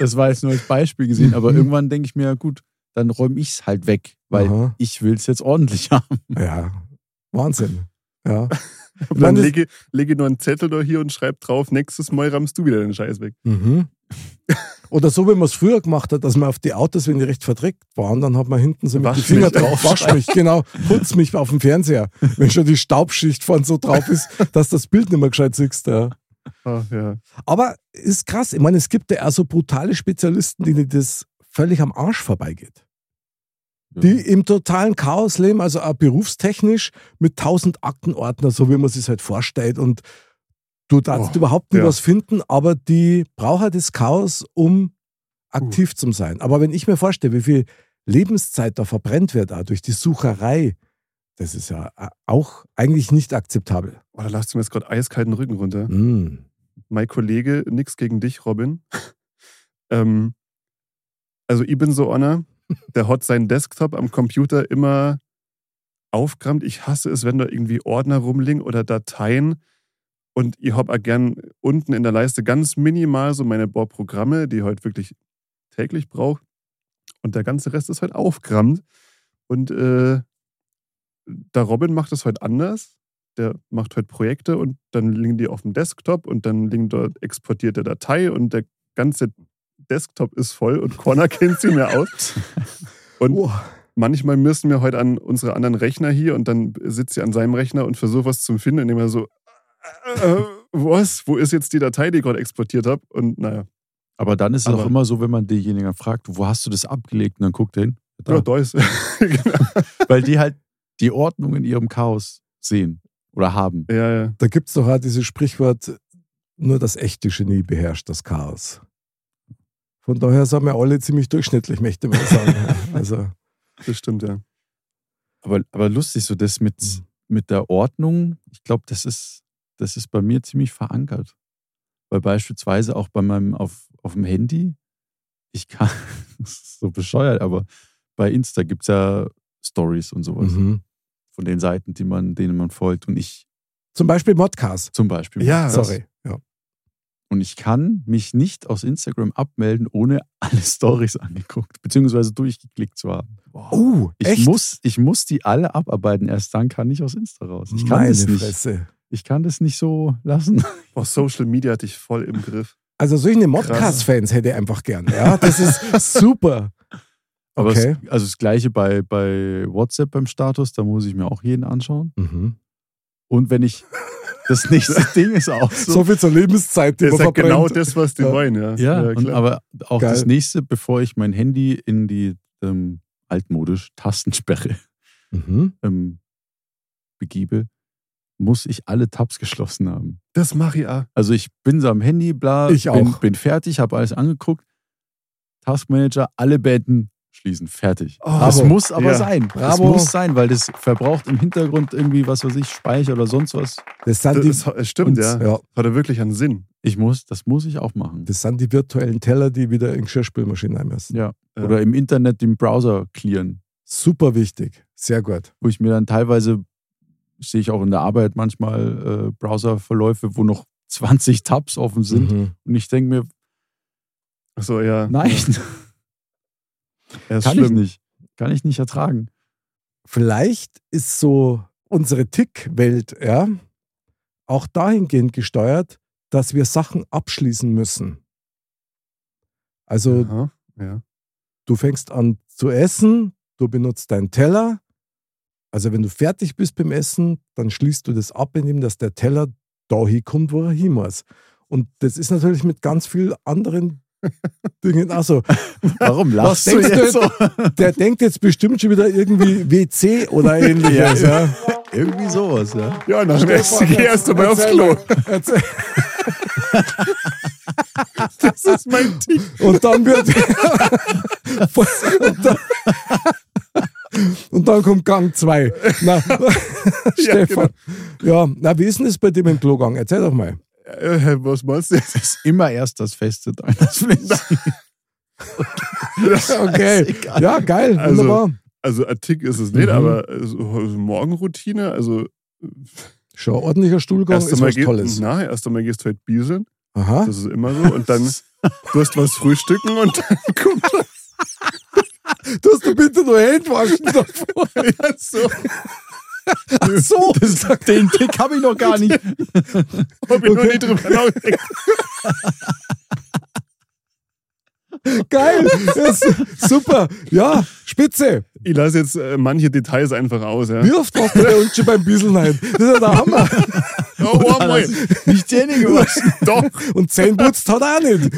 Das war jetzt nur als Beispiel gesehen, aber irgendwann denke ich mir, ja gut, dann räume ich es halt weg, weil Aha. ich will es jetzt ordentlich haben. Ja, Wahnsinn. Ja. Und Dann lege, lege nur einen Zettel da hier und schreib drauf, nächstes Mal rammst du wieder den Scheiß weg. Mhm. Oder so, wie man es früher gemacht hat, dass man auf die Autos, wenn die recht verdreckt waren, dann hat man hinten so mit Wasch den Finger drauf, wasch mich, genau, putz mich auf dem Fernseher. Wenn schon die Staubschicht von so drauf ist, dass das Bild nicht mehr gescheit siehst. Ja. Ah, ja. Aber ist krass. Ich meine, es gibt ja auch so brutale Spezialisten, denen das völlig am Arsch vorbeigeht. Die im totalen Chaos leben, also auch berufstechnisch mit tausend Aktenordner, so wie man sich halt vorstellt. Und du darfst Oh, überhaupt nicht ja. was finden, aber die brauchen das Chaos, um aktiv zu sein. Aber wenn ich mir vorstelle, wie viel Lebenszeit da verbrennt wird, auch durch die Sucherei, das ist ja auch eigentlich nicht akzeptabel. Oh, da lasst du mir jetzt gerade eiskalten Rücken runter. Mm. Mein Kollege, nix gegen dich, Robin. ähm, also ich bin so einer, der hat seinen Desktop am Computer immer aufgerammt. Ich hasse es, wenn da irgendwie Ordner rumliegen oder Dateien. Und ich habe auch gern unten in der Leiste ganz minimal so meine Programme, die ich heute wirklich täglich brauche. Und der ganze Rest ist halt aufgerammt. Und äh, der Robin macht das heute anders. Der macht heute Projekte und dann liegen die auf dem Desktop und dann liegen dort exportierte Datei und der ganze Desktop ist voll und Connor kennt sie mehr aus. Und Oh. manchmal müssen wir heute an unsere anderen Rechner hier und dann sitzt sie an seinem Rechner und versucht was zu finden, indem er so, äh, was? Wo ist jetzt die Datei, die ich gerade exportiert habe? Und naja, Aber dann ist es auch immer so, wenn man denjenigen fragt, wo hast du das abgelegt? Und dann guckt er hin. Da. ja, da ist. genau. Weil die halt die Ordnung in ihrem Chaos sehen oder haben. Ja, ja. Da gibt es doch auch dieses Sprichwort, nur das echte Genie beherrscht das Chaos. Von daher sind wir alle ziemlich durchschnittlich, möchte man sagen. Also, Das stimmt, ja. Aber, aber lustig, so das mit, Mhm. mit der Ordnung, ich glaube, das ist, das ist bei mir ziemlich verankert. Weil beispielsweise auch bei meinem, auf, auf dem Handy, ich kann, das ist so bescheuert, aber bei Insta gibt es ja Stories und sowas. mhm. Von den Seiten, die man, denen man folgt. Und ich Zum Beispiel Modcast. zum Beispiel. Ja, das. Sorry. Ja. Und ich kann mich nicht aus Instagram abmelden, ohne alle Stories angeguckt, beziehungsweise durchgeklickt zu haben. Oh, Ich echt? muss, ich muss die alle abarbeiten. Erst dann kann ich aus Insta raus. Ich kann Meine das nicht. Fresse. Ich kann das nicht so lassen. Boah, Social Media hatte ich voll im Griff. Also solche Modcast-Fans hätte ich einfach gern. Ja, das ist super. Aber Okay. es, also das gleiche bei, bei WhatsApp beim Status, da muss ich mir auch jeden anschauen. Mhm. Und wenn ich das nächste Ding ist auch so. So viel zur Lebenszeit, die Das man ist ja verbrennt. genau das, was die Ja. wollen, ja. ja, und, klar. aber auch Geil. das nächste, bevor ich mein Handy in die ähm, altmodisch Tastensperre Mhm. ähm, begebe, muss ich alle Tabs geschlossen haben. das mache ich auch. Also ich bin so am Handy, bla, Ich bin, auch. bin fertig, habe alles angeguckt. Taskmanager, alle beenden, schließen, fertig. Oh, das muss aber Ja. sein. Das Bravo. muss sein, weil das verbraucht im Hintergrund irgendwie, was weiß ich, Speicher oder sonst was. Das sind, die, Das, das stimmt, ja. ja, Hat er wirklich einen Sinn. Ich muss, das muss ich auch machen. das sind die virtuellen Teller, die wieder in Geschirrspülmaschinen rein müssen. Ja. Ja. Oder im Internet den Browser clearen, Super wichtig. Sehr gut. wo ich mir dann teilweise, sehe ich auch in der Arbeit manchmal äh, Browserverläufe, wo noch 20 Tabs offen sind. Mhm. Und ich denke mir, Achso, ja. nein, Ja, kann schlimm. ich nicht. Kann ich nicht ertragen. Vielleicht ist so unsere Tick-Welt ja, auch dahingehend gesteuert, dass wir Sachen abschließen müssen. Also Aha, ja. du fängst an zu essen, du benutzt deinen Teller. Also wenn du fertig bist beim Essen, dann schließt du das ab, indem dass der Teller da hinkommt, wo er hin muss. Und das ist natürlich mit ganz vielen anderen Dingen. Also, Warum was lachst du jetzt so? Der denkt jetzt bestimmt schon wieder irgendwie WC oder ähnliches. Ja. ja. Irgendwie sowas, ja. Ja, nach dem Essen geh erst einmal aufs Klo. erzähl. Das ist mein Tick. Und dann wird. und, dann, und dann kommt Gang 2. Na, Stefan. Ja, na, wie ist denn das bei dem Klogang? Erzähl doch mal. Äh, was meinst du jetzt? ist immer erst das Feste deines Flüssig. Okay. Scheißegal. Ja, geil. Also, Wunderbar. Also ein Tick ist es nicht, Mhm. aber so Morgenroutine, also Schon ordentlicher Stuhlgang erst ist was geht, Tolles. na, erst einmal gehst du halt bieseln, Aha. das ist immer so, und dann du hast was frühstücken und dann kommt Du hast du bitte nur Hände waschen davor. ja, so. Ach so. Das, den Tick habe ich noch gar nicht. Hab ich noch nie drüber nachgedacht. Geil. Super. Ja, spitze. Ich lasse jetzt äh, manche Details einfach aus, ja. Warst du bei uns schon beim Bieseln rein? Das ist ja der Hammer. Oh, einmal. Nicht Zähne gewaschen. Doch, Und Zähne putzt hat er auch nicht.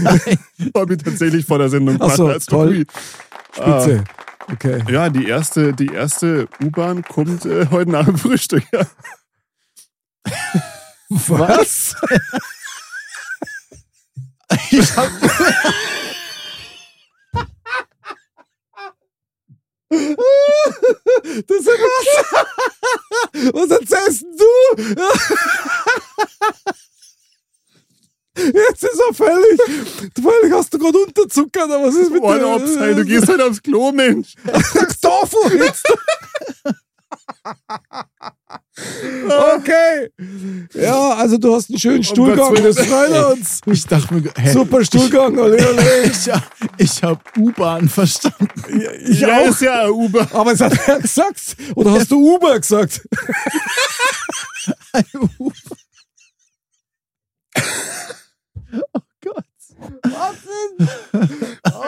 habe ich tatsächlich vor der Sendung Ach so, toll. Spitze. Okay. Ja, die erste, die erste U-Bahn kommt äh, heute nach dem Frühstück. Ja. Was? Ich hab, Das ist was? Was erzählst du? Jetzt ist er völlig. Völlig hast du gerade unterzuckert, aber was ist mit dir? Ey, du gehst halt aufs Klo, Mensch. Tofu jetzt. Okay. Ja, also du hast einen schönen Stuhlgang, Gottes das freut uns. ich dachte mir, hä, Super Stuhlgang, ole, ole. ich, ich habe U-Bahn verstanden. Ich ja, auch. ist ja U-Bahn. Aber es hat er gesagt. Oder hast du Uber gesagt?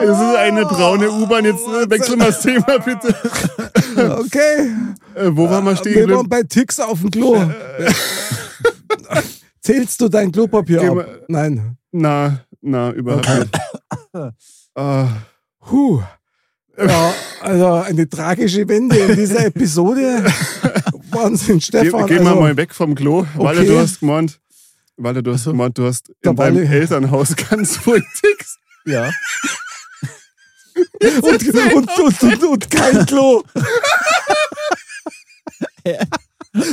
Es ist eine braune U-Bahn. Jetzt äh, wechseln wir das Thema, bitte. Okay. Äh, wo waren wir stehen Wir waren bei Ticks auf dem Klo. Zählst du dein Klopapier Geh ab? Nein. Na, na, überhaupt nicht. Ah, Huh. Ja, also eine tragische Wende in dieser Episode. Wahnsinn, Stefan. gehen wir also, mal weg vom Klo. Okay. du hast gemeint, Walle, du hast Also, gemeint, du hast in deinem Walle- Elternhaus ganz voll Ticks. Ja. und, und, und, und, und kein Klo.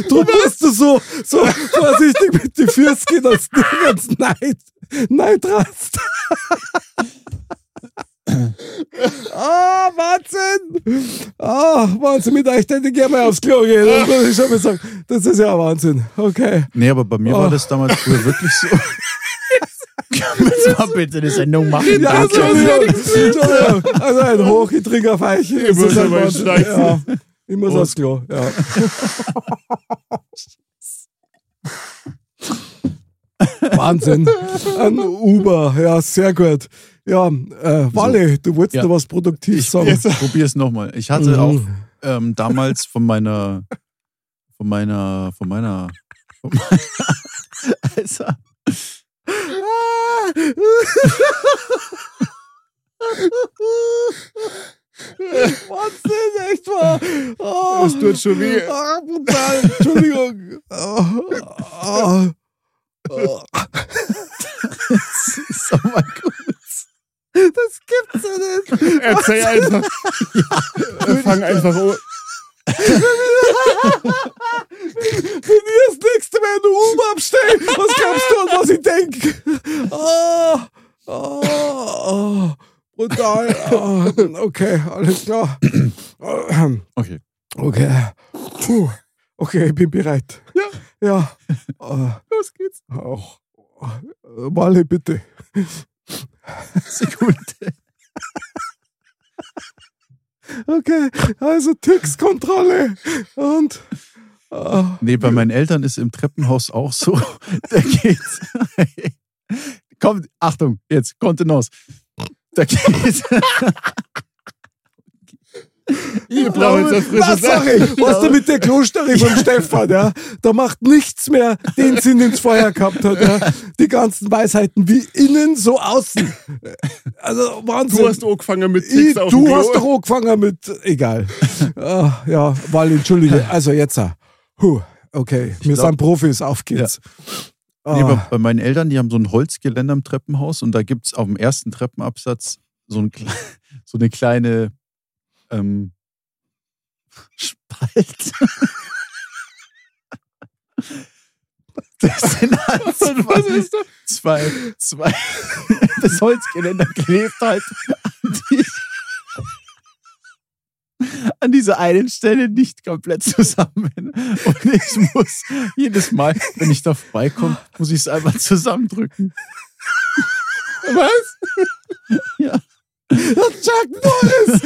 Du musst du so, so vorsichtig mit den Füßen gehen, dass du ganz Neid, Neid Ah, Wahnsinn! Ah, Wahnsinn, mit euch hätte ich gerne mal aufs Klo gehen. Das muss ich schon mal sagen. Das ist ja Wahnsinn. Okay. Nee, aber bei mir Oh. war das damals früher wirklich so. Wir mal bitte eine Sendung machen? Ja. Entschuldigung. Entschuldigung. Also ein hochgetringer Feichen. Ich muss aber. Ja, ich muss aufs Klo, ja. Wahnsinn. Ein Uber, ja, sehr gut. Ja, äh, Walle, du wolltest Ja. da was produktiv Ich sagen. probiere es nochmal. Ich hatte Mhm. auch ähm, damals von meiner, von meiner, von meiner, von meiner also, Wahnsinn, echt wahr. Oh, Es tut schon weh. Ah, brutal. Entschuldigung. Oh, oh, oh. sag mal kurz. Das gibt's ja nicht. Erzähl einfach. Ja. Fang einfach an. Wenn ihr das nächste Mal in Uber abstelle, was glaubst du, an was ich denke? Oh, oh, oh, brutal. Oh, okay, alles klar. Okay. Okay. Puh. Okay, ich bin bereit. Ja. Ja. Los geht's. auch. Walle, bitte. Sekunde. Okay, also Tix-Kontrolle. Und. ah, Nee, bei meinen Eltern ist im Treppenhaus auch so. Da geht's. Kommt, Achtung, jetzt, Kontenance. Da geht's. Ich brauche jetzt Sache. was du mit der Klosterre von Stefan, ja? Da macht nichts mehr den Sinn ins Feuer gehabt hat, ja? Die ganzen Weisheiten, wie innen, so außen. Also, Wahnsinn. Du hast angefangen mit ich, auf du Klo. hast doch angefangen mit, egal. ah, ja, weil, entschuldige, also jetzt, ah. Huh, okay, wir glaub- sind Profis, auf geht's. Nee, bei, Ah, bei meinen Eltern, die haben so ein Holzgeländer im Treppenhaus und da gibt es auf dem ersten Treppenabsatz so, ein, so eine kleine ähm, Spalt. Das sind halt zwei, zwei, zwei. Das Holzgeländer klebt halt an, die, an dieser einen Stelle nicht komplett zusammen. Und ich muss jedes Mal, wenn ich da vorbeikomme, muss ich es einfach zusammendrücken. Was? Ja. Chuck Norris!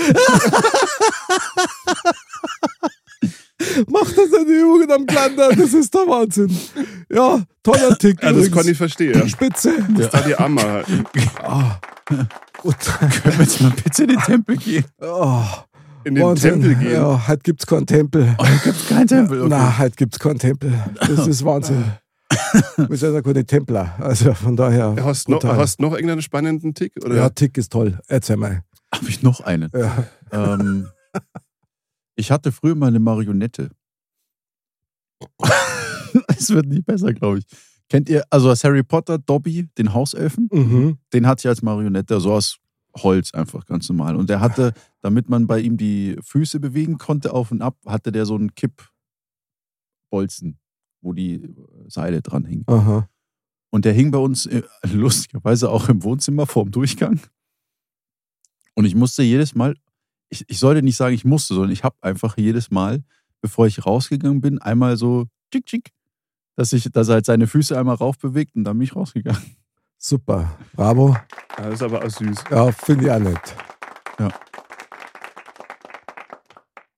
Macht das eine Übung am Glander, das ist der Wahnsinn. Ja, toller Tick. Ja, das konnte ich verstehen. Spitze. Das da die Arme halten. Ah, gut. Können wir jetzt mal bitte in den Tempel gehen? Oh, In den Wahnsinn. Tempel gehen. Ja, heute gibt's keinen Tempel. Oh, hier gibt es keinen Tempel. Okay. Na, heute gibt's keinen Tempel. Das ist Wahnsinn. Wir sind ja keine Templer. Also von daher. Hast noch, brutal. hast noch irgendeinen spannenden Tick? Oder? ja, Tick ist toll. Erzähl mal. Habe ich noch einen? Ja. Ähm, ich hatte früher mal eine Marionette. Es wird nie besser, glaube ich. Kennt ihr, also aus Harry Potter, Dobby, den Hauselfen? Mhm. Den hatte ich als Marionette, so aus Holz einfach ganz normal. Und der hatte, damit man bei ihm die Füße bewegen konnte auf und ab, hatte der so einen Kippbolzen, wo die Seile dran hingen. Aha. Und der hing bei uns äh, lustigerweise auch im Wohnzimmer vorm Durchgang. Und ich musste jedes Mal, ich, ich sollte nicht sagen, ich musste, sondern ich habe einfach jedes Mal, bevor ich rausgegangen bin, einmal so tschick, tschick, dass, ich, dass er halt seine Füße einmal raufbewegt und dann bin ich rausgegangen. Super. Bravo. Ja, das ist aber auch süß. Ja, finde ich auch nett.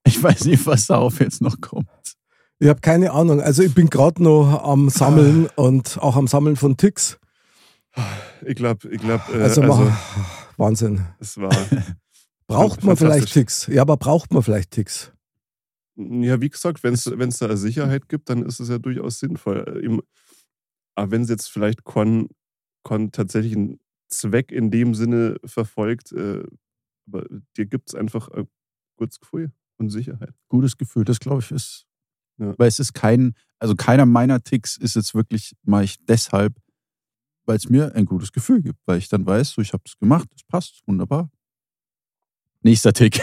Ich weiß nicht, was darauf jetzt noch kommt. Ich habe keine Ahnung. Also ich bin gerade noch am Sammeln und auch am Sammeln von Ticks. Ich glaube, ich glaube, äh, Also, also, Wahnsinn. es war. Braucht man vielleicht. Ticks? Ja, aber braucht man vielleicht Ticks? Ja, wie gesagt, wenn es da eine Sicherheit gibt, dann ist es ja durchaus sinnvoll. Äh, im- Aber wenn es jetzt vielleicht Con, Con tatsächlich einen Zweck in dem Sinne verfolgt, äh, aber dir gibt es einfach ein gutes Gefühl und Sicherheit. Gutes Gefühl, das glaube ich ist. Ja. Weil es ist kein, also keiner meiner Ticks ist jetzt wirklich, mache ich deshalb, weil es mir ein gutes Gefühl gibt, weil ich dann weiß, so ich habe es gemacht, es passt, wunderbar. Nächster Tick.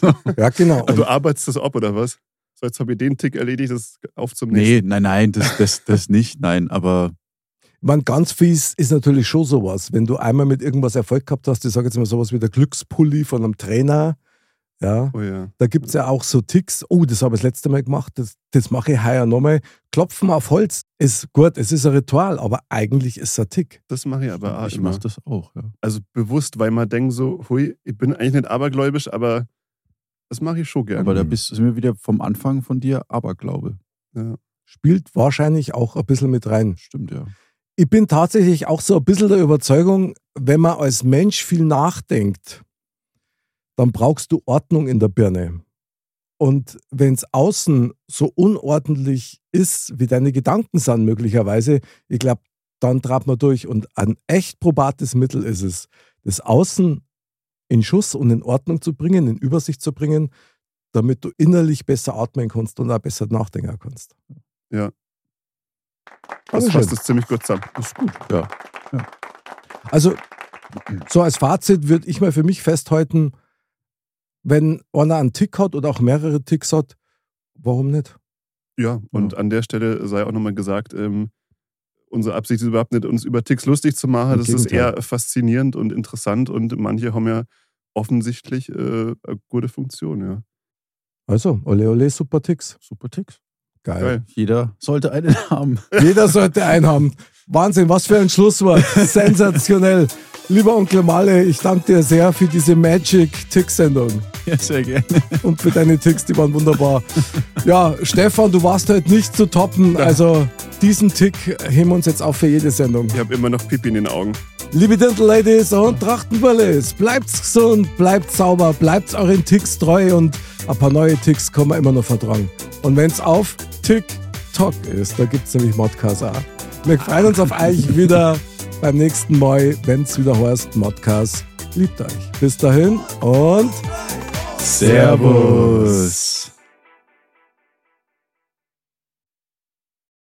so. Ja, genau. Ah, du arbeitest das ab, oder was? So, jetzt habe ich den Tick erledigt, das auf zum nächsten. Nee, nein, nein, das, das, das nicht, nein, aber Man, ganz fies ist natürlich schon sowas. Wenn du einmal mit irgendwas Erfolg gehabt hast, ich sage jetzt mal sowas wie der Glückspulli von einem Trainer, ja, Oh ja. da gibt es ja auch so Ticks. Oh, das habe ich das letzte Mal gemacht, das, das mache ich heuer nochmal. Klopfen auf Holz ist gut, es ist ein Ritual, aber eigentlich ist es ein Tick. Das mache ich aber auch ich mache das auch, ja. Also bewusst, weil man denkt so, hui, ich bin eigentlich nicht abergläubisch, aber das mache ich schon gerne. Aber da bist sind wir wieder vom Anfang von dir Aberglaube. ja. Spielt wahrscheinlich auch ein bisschen mit rein. Stimmt, ja. Ich bin tatsächlich auch so ein bisschen der Überzeugung, wenn man als Mensch viel nachdenkt, dann brauchst du Ordnung in der Birne. Und wenn es außen so unordentlich ist, wie deine Gedanken sind möglicherweise, ich glaube, dann trabt man durch. Und ein echt probates Mittel ist es, das Außen in Schuss und in Ordnung zu bringen, in Übersicht zu bringen, damit du innerlich besser atmen kannst und auch besser nachdenken kannst. Ja. Also Das schön. fasst es ziemlich gut zusammen. Das ist gut, ja. Also, so als Fazit würde ich mal für mich festhalten, wenn einer einen Tick hat oder auch mehrere Ticks hat, warum nicht? Ja, und an der Stelle sei auch nochmal gesagt, ähm, unsere Absicht ist überhaupt nicht, uns über Ticks lustig zu machen. Das ist eher faszinierend und interessant und manche haben ja offensichtlich äh, eine gute Funktion, ja. Also, ole ole, super Ticks. Super Ticks. Geil. Geil. Jeder sollte einen haben. Jeder sollte einen haben. Wahnsinn, was für ein Schlusswort. Sensationell. Lieber Onkel Malle, ich danke dir sehr für diese Magic-Tick-Sendung. Ja, sehr gerne. Und für deine Ticks, die waren wunderbar. Ja, Stefan, du warst heute nicht zu toppen. Also, diesen Tick heben wir uns jetzt auf für jede Sendung. Ich habe immer noch Pipi in den Augen. Liebe Dirndl-Ladies und Trachtenbullis, bleibt's gesund, bleibt sauber, bleibt euren Ticks treu und ein paar neue Ticks kann man immer noch vertragen. Und wenn's auf TikTok ist, da gibt's nämlich Modcast auch. Wir freuen uns auf euch wieder beim nächsten Mal, wenn's wieder heißt Modcast. Liebt euch. Bis dahin und Servus.